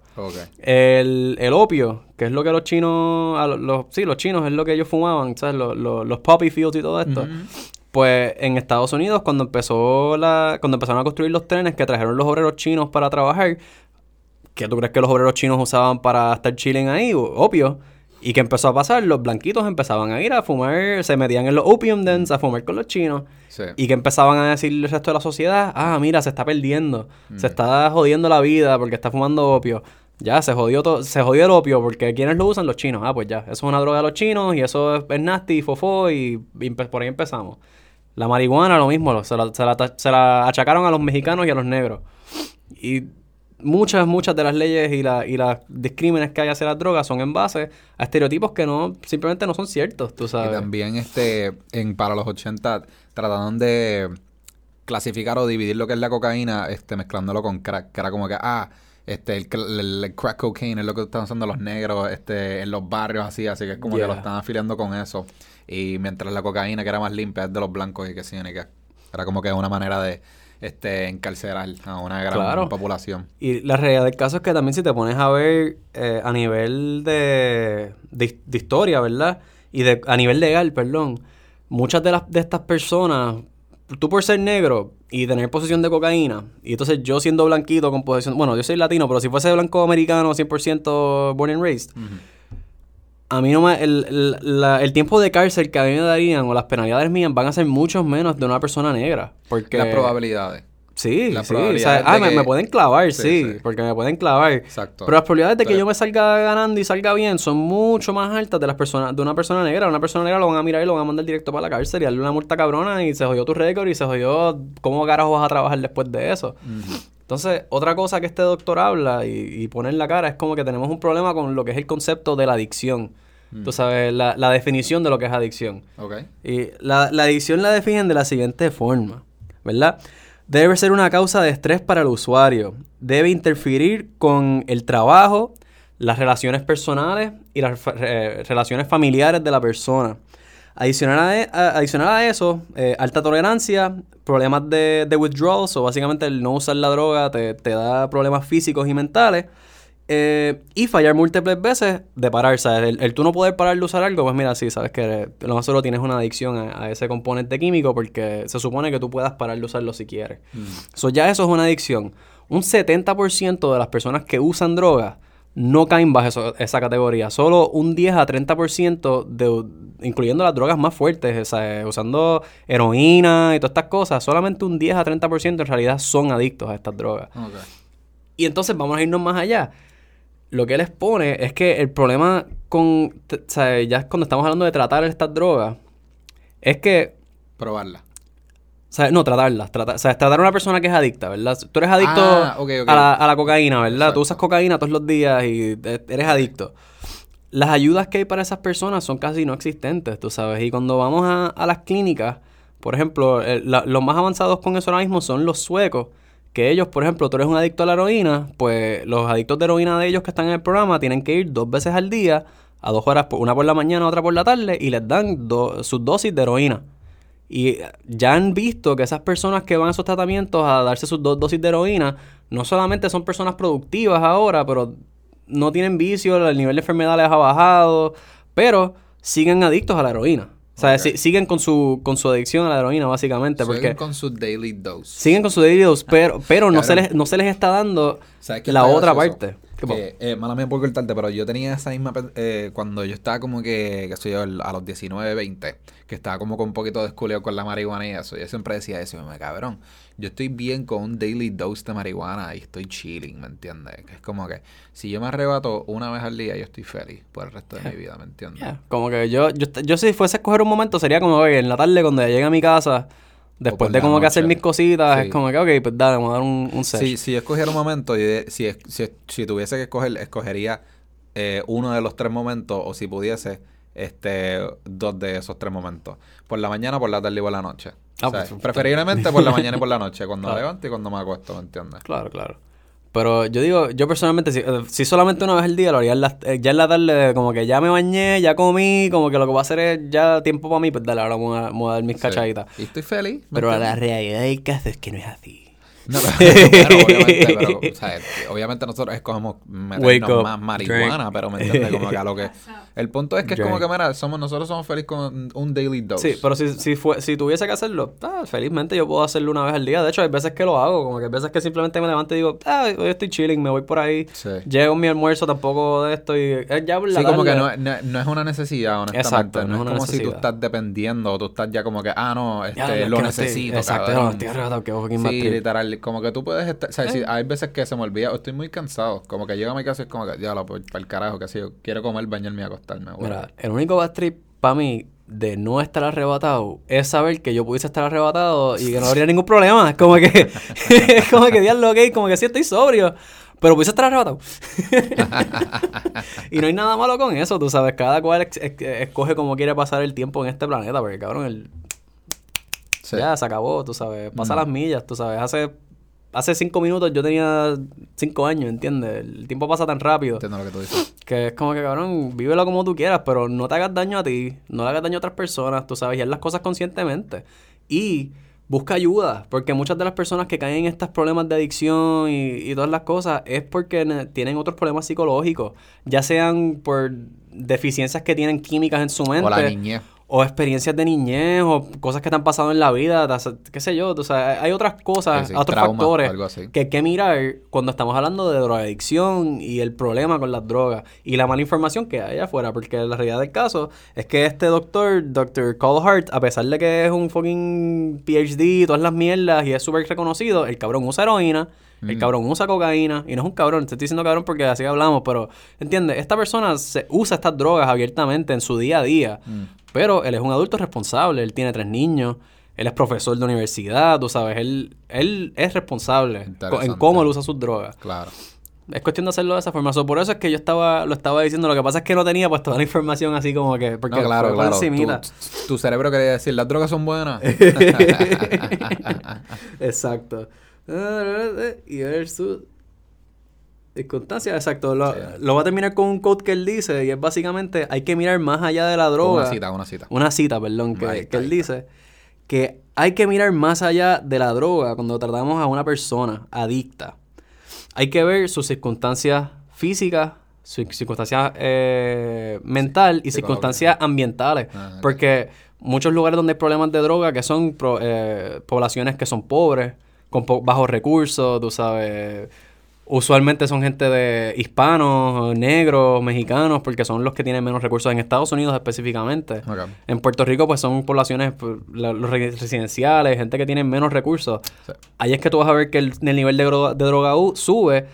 El, el opio, que es lo que los chinos, a los, los- sí, los chinos es lo que ellos fumaban, ¿sabes? Los, los, los poppy fields y todo esto. Pues en Estados Unidos, cuando empezó la, cuando empezaron a construir los trenes que trajeron los obreros chinos para trabajar, ¿qué tú crees que los obreros chinos usaban para estar chilling ahí? Opio. ¿Y qué empezó a pasar? Los blanquitos empezaban a ir a fumar, se metían en los opium dens a fumar con los chinos. Sí. Y que empezaban a decir el resto de la sociedad, ah, mira, se está perdiendo, se está jodiendo la vida porque está fumando opio. Ya, se jodió todo, se jodió el opio porque ¿quiénes lo usan? Los chinos. Ah, pues ya, eso es una droga de los chinos y eso es, es nasty, fofó y, y por ahí empezamos. La marihuana, lo mismo, se la, se la se la achacaron a los mexicanos y a los negros. Y muchas, muchas de las leyes y, la, y las discrímenes que hay hacia las drogas son en base a estereotipos que no, simplemente no son ciertos, tú Y sabes. también este, en, para los 80 trataron de clasificar o dividir lo que es la cocaína este, mezclándolo con crack, que era como que, ah, este, el, el- el crack cocaine es lo que están usando los negros este, en los barrios así, así que es como Yeah. que lo están afiliando con eso. Y mientras la cocaína, que era más limpia, es de los blancos y que sí, que era como que una manera de este, encarcelar a una gran Claro. población. Y la realidad del caso es que también si te pones a ver eh, a nivel de, de, de historia, ¿verdad? Y de, a nivel legal, perdón, muchas de, las, de estas personas, tú por ser negro y tener posesión de cocaína, y entonces yo siendo blanquito con posesión, bueno, yo soy latino, pero si fuese blanco americano 100% born and raised, a mí no me, el, el- la- el tiempo de cárcel que a mí me darían o las penalidades mías van a ser muchos menos de una persona negra. Porque... Las probabilidades. Sí, Las sí. O sea, ah, me, pueden clavar, sí, Sí, sí. porque me pueden clavar. Exacto. Pero las probabilidades de que yo me salga ganando y salga bien son mucho más altas de las personas, de una persona negra. Una persona negra lo van a mirar y lo van a mandar directo para la cárcel y darle una multa cabrona y se jodió tu récord y se jodió cómo carajo vas a trabajar después de eso. Entonces, otra cosa que este doctor habla y, y pone en la cara es como que tenemos un problema con lo que es el concepto de la adicción. Mm. Tú sabes, la, la definición de lo que es adicción. Y la, la adicción la definen de la siguiente forma, ¿verdad? Debe ser una causa de estrés para el usuario. Debe interferir con el trabajo, las relaciones personales y las eh, relaciones familiares de la persona. Adicional a, e- a- adicional a eso, eh, alta tolerancia, problemas de, de withdrawal, o básicamente el no usar la droga te, te da problemas físicos y mentales. Eh, y fallar múltiples veces de parar, ¿sabes? El, el tú no poder parar de usar algo, pues mira, sí, sabes que lo más solo tienes una adicción a, a ese componente químico porque se supone que tú puedas parar de usarlo si quieres. So, ya eso es una adicción. Un 70% de las personas que usan drogas no caen bajo eso- esa categoría. Solo un 10 a 30%, de, incluyendo las drogas más fuertes, usando heroína y todas estas cosas, solamente un 10 a 30% en realidad son adictos a estas drogas. Y entonces vamos a irnos más allá. Lo que él expone es que el problema con, o sea, ya cuando estamos hablando de tratar estas drogas, es que, Probarla. o sea, no tratarlas, tratar, o sea, tratar a una persona que es adicta, ¿verdad? Tú eres adicto Ah. A, la, a la cocaína, ¿verdad? Exacto. Tú usas cocaína todos los días y e- eres adicto. Las ayudas que hay para esas personas son casi no existentes, tú sabes. Y cuando vamos a, a las clínicas, por ejemplo, el- la- los más avanzados con eso ahora mismo son los suecos. Que ellos, por ejemplo, tú eres un adicto a la heroína, pues los adictos de heroína de ellos que están en el programa tienen que ir dos veces al día, a dos horas, una por la mañana, otra por la tarde, y les dan sus dosis de heroína. Y ya han visto que esas personas que van a esos tratamientos a darse sus dos dosis de heroína, no solamente son personas productivas ahora, pero no tienen vicio, el nivel de enfermedad les ha bajado, pero siguen adictos a la heroína. O sea, Ok. si- siguen con su, con su adicción a la heroína, básicamente, Siguen porque con su daily dose. siguen con su daily dose, pero, pero no, se les, no se les está dando ¿Sabes qué la otra gracioso? parte. Que, eh, mala mía por cortarte, pero yo tenía esa misma... Eh, cuando yo estaba como que, qué sé yo, a los 19, 20, que estaba como con un poquito de esculeo con la marihuana y eso, yo siempre decía eso, y me cabrón, yo estoy bien con un daily dose de marihuana y estoy chilling, ¿me entiendes? Que es como que si yo me arrebato una vez al día, yo estoy feliz por el resto de mi vida, ¿me entiendes? Yeah, Como que yo, yo, yo si fuese a escoger un momento sería como, oye, en la tarde cuando llegue a mi casa, después de como que hacer mis cositas, Sí. es como que, ok, pues dale, vamos a dar un, un sesh. Si, si yo escogiera un momento, de- si, si, si tuviese que escoger, escogería eh, uno de los tres momentos, o si pudiese, este, dos de esos tres momentos. Por la mañana, por la tarde y por la noche. Ah, O sea, pues, preferiblemente por la mañana y por la noche, cuando me Claro. levanto y cuando me acuesto, ¿me entiendes? Claro, claro. Pero yo digo, yo personalmente, si, eh, si solamente una vez al día lo haría en la- eh, ya en la tarde, como que ya me bañé, ya comí, como que lo que voy a hacer es ya tiempo para mí, pues dale, ahora voy a, voy a dar mis Sí. cachaditas. Y estoy feliz. ¿me Pero la realidad del caso es que no es así. No, pero, claro, obviamente, pero, o sea, obviamente nosotros escogemos meternos up, más marihuana, drink. pero me entiendes como que a lo que... El punto es que es como Drink. que, mira, somos, nosotros somos felices con un daily dose. Sí, pero si, si, fue, si tuviese que hacerlo, ah, felizmente yo puedo hacerlo una vez al día. De hecho, hay veces que lo hago, como que hay veces que simplemente me levanto y digo, ah, hoy estoy chilling, me voy por ahí. Sí. Llego mi almuerzo, tampoco de esto y es ya por la Sí, como que no, no, no es una necesidad, honestamente. Exacto, no, no es como si tú necesidad. estás dependiendo o tú estás ya como que, ah, no, este, Ya, lo no estoy- necesito. Exacto, cabrón. no, estoy arrebatado, que fucking más Sí, trip. Como que tú puedes estar. O sea, sí, hay veces que se me olvida o estoy muy cansado. Como que llego a mi casa y es como que, ya, lo para el carajo, que si yo quiero comer, bañarme y acostarme. güey. Mira, el único bad trip para mí de no estar arrebatado es saber que yo pudiese estar arrebatado y que no habría ningún problema. Como que, es como que diablo, ok, como que sí estoy sobrio, pero pudiese estar arrebatado. y no hay nada malo con eso, tú sabes, cada cual escoge cómo quiere pasar el tiempo en este planeta, porque cabrón, el, Sí. ya se acabó, tú sabes, pasa Mm. las millas, tú sabes, hace... Hace cinco minutos yo tenía cinco años, ¿entiendes? El tiempo pasa tan rápido. Entiendo lo que tú dices. Que es como que, cabrón, vívelo como tú quieras, pero no te hagas daño a ti, no le hagas daño a otras personas, tú sabes, y haz las cosas conscientemente. Y busca ayuda, porque muchas de las personas que caen en estos problemas de adicción y, y todas las cosas es porque ne- tienen otros problemas psicológicos, ya sean por deficiencias que tienen químicas en su mente. O la niñez. O experiencias de niñez, o cosas que te han pasado en la vida, qué sé yo, tú sabes, hay otras cosas, Sí, sí, otros trauma, factores algo así. que hay que mirar cuando estamos hablando de drogadicción y el problema con las drogas y la mala información que hay afuera, porque la realidad del caso es que este doctor, Dr. Cole Hart, a pesar de que es un fucking PhD y todas las mierdas y es súper reconocido, el cabrón usa heroína, el Mm. cabrón usa cocaína y no es un cabrón, te estoy diciendo cabrón porque así hablamos, pero entiende, esta persona se usa estas drogas abiertamente en su día a día, Mm. Pero él es un adulto responsable, él tiene tres niños, él es profesor de universidad, tú sabes, él, él es responsable en cómo él usa sus drogas. Claro. Es cuestión de hacerlo de esa forma. So, por eso es que yo estaba, lo estaba diciendo. Lo que pasa es que no tenía pues toda la información así como que. Porque No, claro, claro. Tu, tu cerebro quería decir, las drogas son buenas. exacto. Y versus circunstancias, exacto. Lo, Sí. lo voy a terminar con un quote que él dice y es básicamente hay que mirar más allá de la droga. una cita, una cita. Una cita, perdón, que, está, que él dice que hay que mirar más allá de la droga cuando tratamos a una persona adicta. Hay que ver sus circunstancias físicas, sus circunstancias eh, mental y circunstancias ambientales. Ah. Porque muchos lugares donde hay problemas de droga, que son pro- eh, poblaciones que son pobres, con po- bajos recursos, tú sabes. Usualmente son gente de hispanos, negros, mexicanos, porque son los que tienen menos recursos en Estados Unidos específicamente. En Puerto Rico, pues son poblaciones, pues, los re- residenciales, gente que tiene menos recursos. Sí. Ahí es que tú vas a ver que el, el nivel de, droga- de droga u- sube,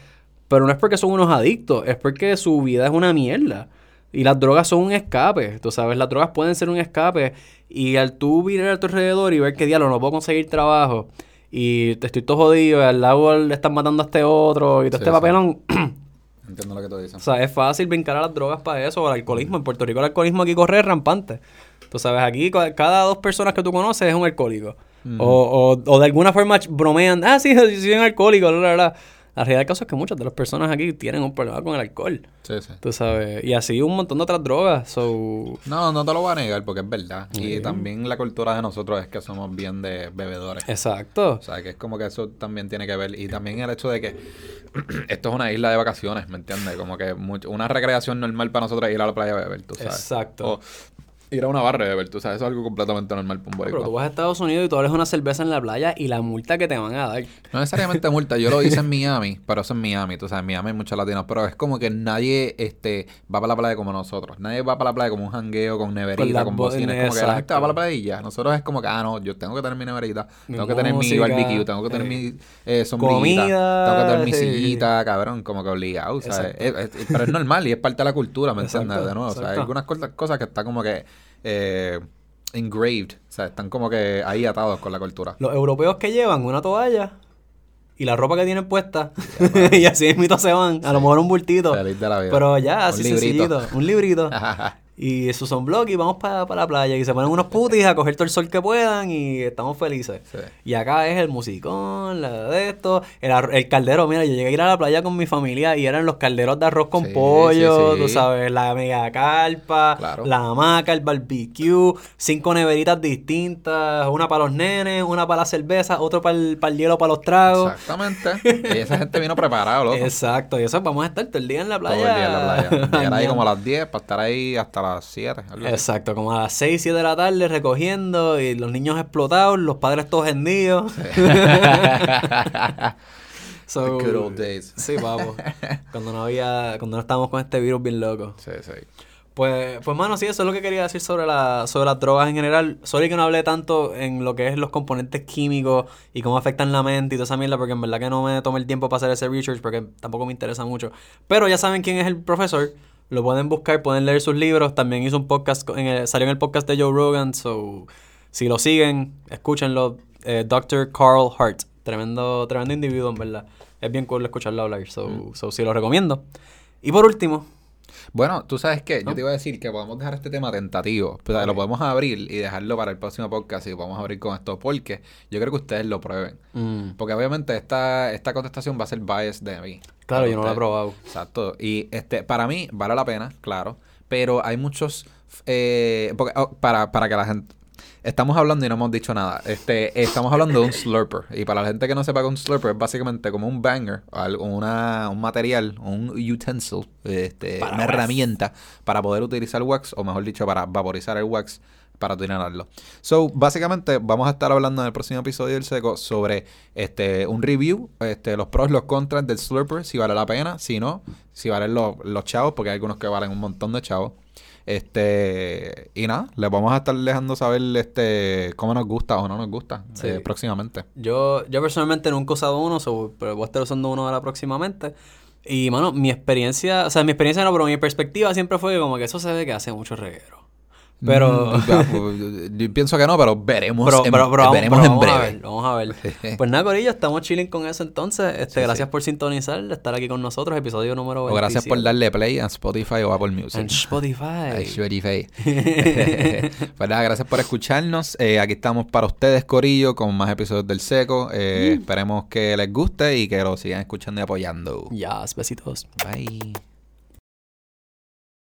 pero no es porque son unos adictos, es porque su vida es una mierda. Y las drogas son un escape, tú sabes, las drogas pueden ser un escape. Y al tú mirar a tu alrededor y ver que diablo, no puedo conseguir trabajo, y te estoy todo jodido, y al lado le están matando a este otro, y todo Sí, este sí. papelón. Entiendo lo que tú O dices. sea, es fácil brincar a las drogas para eso, o al alcoholismo. En Puerto Rico el alcoholismo aquí corre rampante. Tú sabes, aquí ca- cada dos personas que tú conoces es un alcohólico. o, o, o de alguna forma bromean, ah, sí, sí, soy un alcohólico, bla, bla, bla. La realidad del caso es que muchas de las personas aquí tienen un problema con el alcohol. Sí, sí. Tú sabes, y así un montón de otras drogas. So, No, no te lo voy a negar porque es verdad. Sí. Y también la cultura de nosotros es que somos bien de bebedores. exacto. O sea, que es como que eso también tiene que ver. Y también el hecho de que esto es una isla de vacaciones, ¿me entiendes? Como que mucho- una recreación normal para nosotros es ir a la playa a beber, tú sabes. Exacto. O, ir a una barra de ver, tú sabes, eso es algo completamente normal para un Pero tú vas a Estados Unidos y tú abres una cerveza en la playa y la multa que te van a dar. No necesariamente multa, yo lo hice en Miami, pero eso es Miami, tú sabes, en Miami hay muchos latinos, pero es como que nadie este, va para la playa como nosotros. Nadie va para la playa como un jangueo, con neverita, con, bo- bocina. Es como que la gente va para la playa y ya. Nosotros es como que, ah, no, yo tengo que tener mi neverita, Mi tengo que tener mi barbecue, tengo que tener eh, mi eh, sombrillita, comida, tengo que tener mi sillita, cabrón, como que obligado, ¿sabes? Es- es- pero es normal y es parte de la cultura, ¿me entiendes? De nuevo, o sea, hay algunas cosas, que están como que eh, engraved, o sea, están como que ahí atados con la cultura. Los europeos que llevan una toalla y la ropa que tienen puesta y así mismito se van. A lo mejor un bultito. Feliz de la vida. Pero ya, Un así librito. sencillito. Un librito. y su sunblock y vamos para la playa. Y se ponen unos putis a coger todo el sol que puedan y estamos felices. Sí. Y acá es el musicón, la de esto, el, el caldero. Mira, yo llegué a ir a la playa con mi familia y eran los calderos de arroz con Sí, pollo, sí, tú sabes, la mega carpa, Claro. la hamaca, el barbecue, cinco neveritas distintas, una para los nenes, una para la cerveza, otro para el, para el hielo, para los tragos. Exactamente. Y esa gente vino preparada, loco. Exacto, y eso vamos a estar todo el día en la Todo playa. el día en la playa. Llegar ahí como a las 10 para estar ahí hasta las 7. algo así. Exacto, como a las 6, 7 de la tarde recogiendo y los niños explotados, los padres todos hendidos. So, The good old days. Sí, vamos. Cuando no había, cuando no estábamos con este virus bien loco. Sí, sí. Pues, pues mano, sí, eso es lo que quería decir sobre la, sobre las drogas en general. Sorry que no hablé tanto en lo que es los componentes químicos y cómo afectan la mente y toda esa mierda, porque en verdad que no me tomé el tiempo para hacer ese research, porque tampoco me interesa mucho. Pero ya saben quién es el profesor. Lo pueden buscar, pueden leer sus libros. También hizo un podcast, en el- salió en el podcast de Joe Rogan. So, si lo siguen, escúchenlo. Eh, Dr. Carl Hart. Tremendo, tremendo individuo, en verdad. Es bien cool escucharlo hablar. So, so sí lo recomiendo. Y por último, Bueno, tú sabes qué, yo te iba a decir que podemos dejar este tema tentativo. Pero lo podemos abrir y dejarlo para el próximo podcast y podemos abrir con esto porque yo creo que ustedes lo prueben. mm, Porque obviamente esta, esta contestación va a ser bias de mí. claro, yo no lo he probado. Exacto. Y este, para mí vale la pena, claro. Pero hay muchos. eh, porque, oh, para, para que la gente. Estamos hablando y no hemos dicho nada. Este, estamos hablando de un slurper. Y para la gente que no sepa que un slurper es básicamente como un banger, una, un material, un utensil, este, una wax. herramienta para poder utilizar wax, o mejor dicho, para vaporizar el wax para llenarlo. So, básicamente vamos a estar hablando en el próximo episodio del Seco sobre este un review, este los pros, los contras del Slurper, si vale la pena, si no, si valen los, los chavos, porque hay algunos que valen un montón de chavos. Este, y nada, les vamos a estar dejando saber este cómo nos gusta o no nos gusta Sí. eh, próximamente. Yo, yo personalmente nunca he usado uno, so- pero voy a estar usando uno ahora próximamente. Y, mano, mi experiencia, o sea, mi experiencia no, pero mi perspectiva siempre fue como que eso se ve que hace mucho reguero. Pero, Mm, ya, pues, yo pienso que no, pero veremos pero, en, pero, pero vamos, veremos en a breve. ver, vamos a ver. Pues nada, Corillo, estamos chilling con eso entonces. Este, Sí, gracias sí. por sintonizar, estar aquí con nosotros, episodio número O gracias por 27. darle play a Spotify o Apple Music. En Spotify. Ay, Spotify. pues nada, gracias por escucharnos. Eh, aquí estamos para ustedes, Corillo, con más episodios del Seco. Eh, Esperemos que les guste y que lo sigan escuchando y apoyando. Ya, besitos. Bye.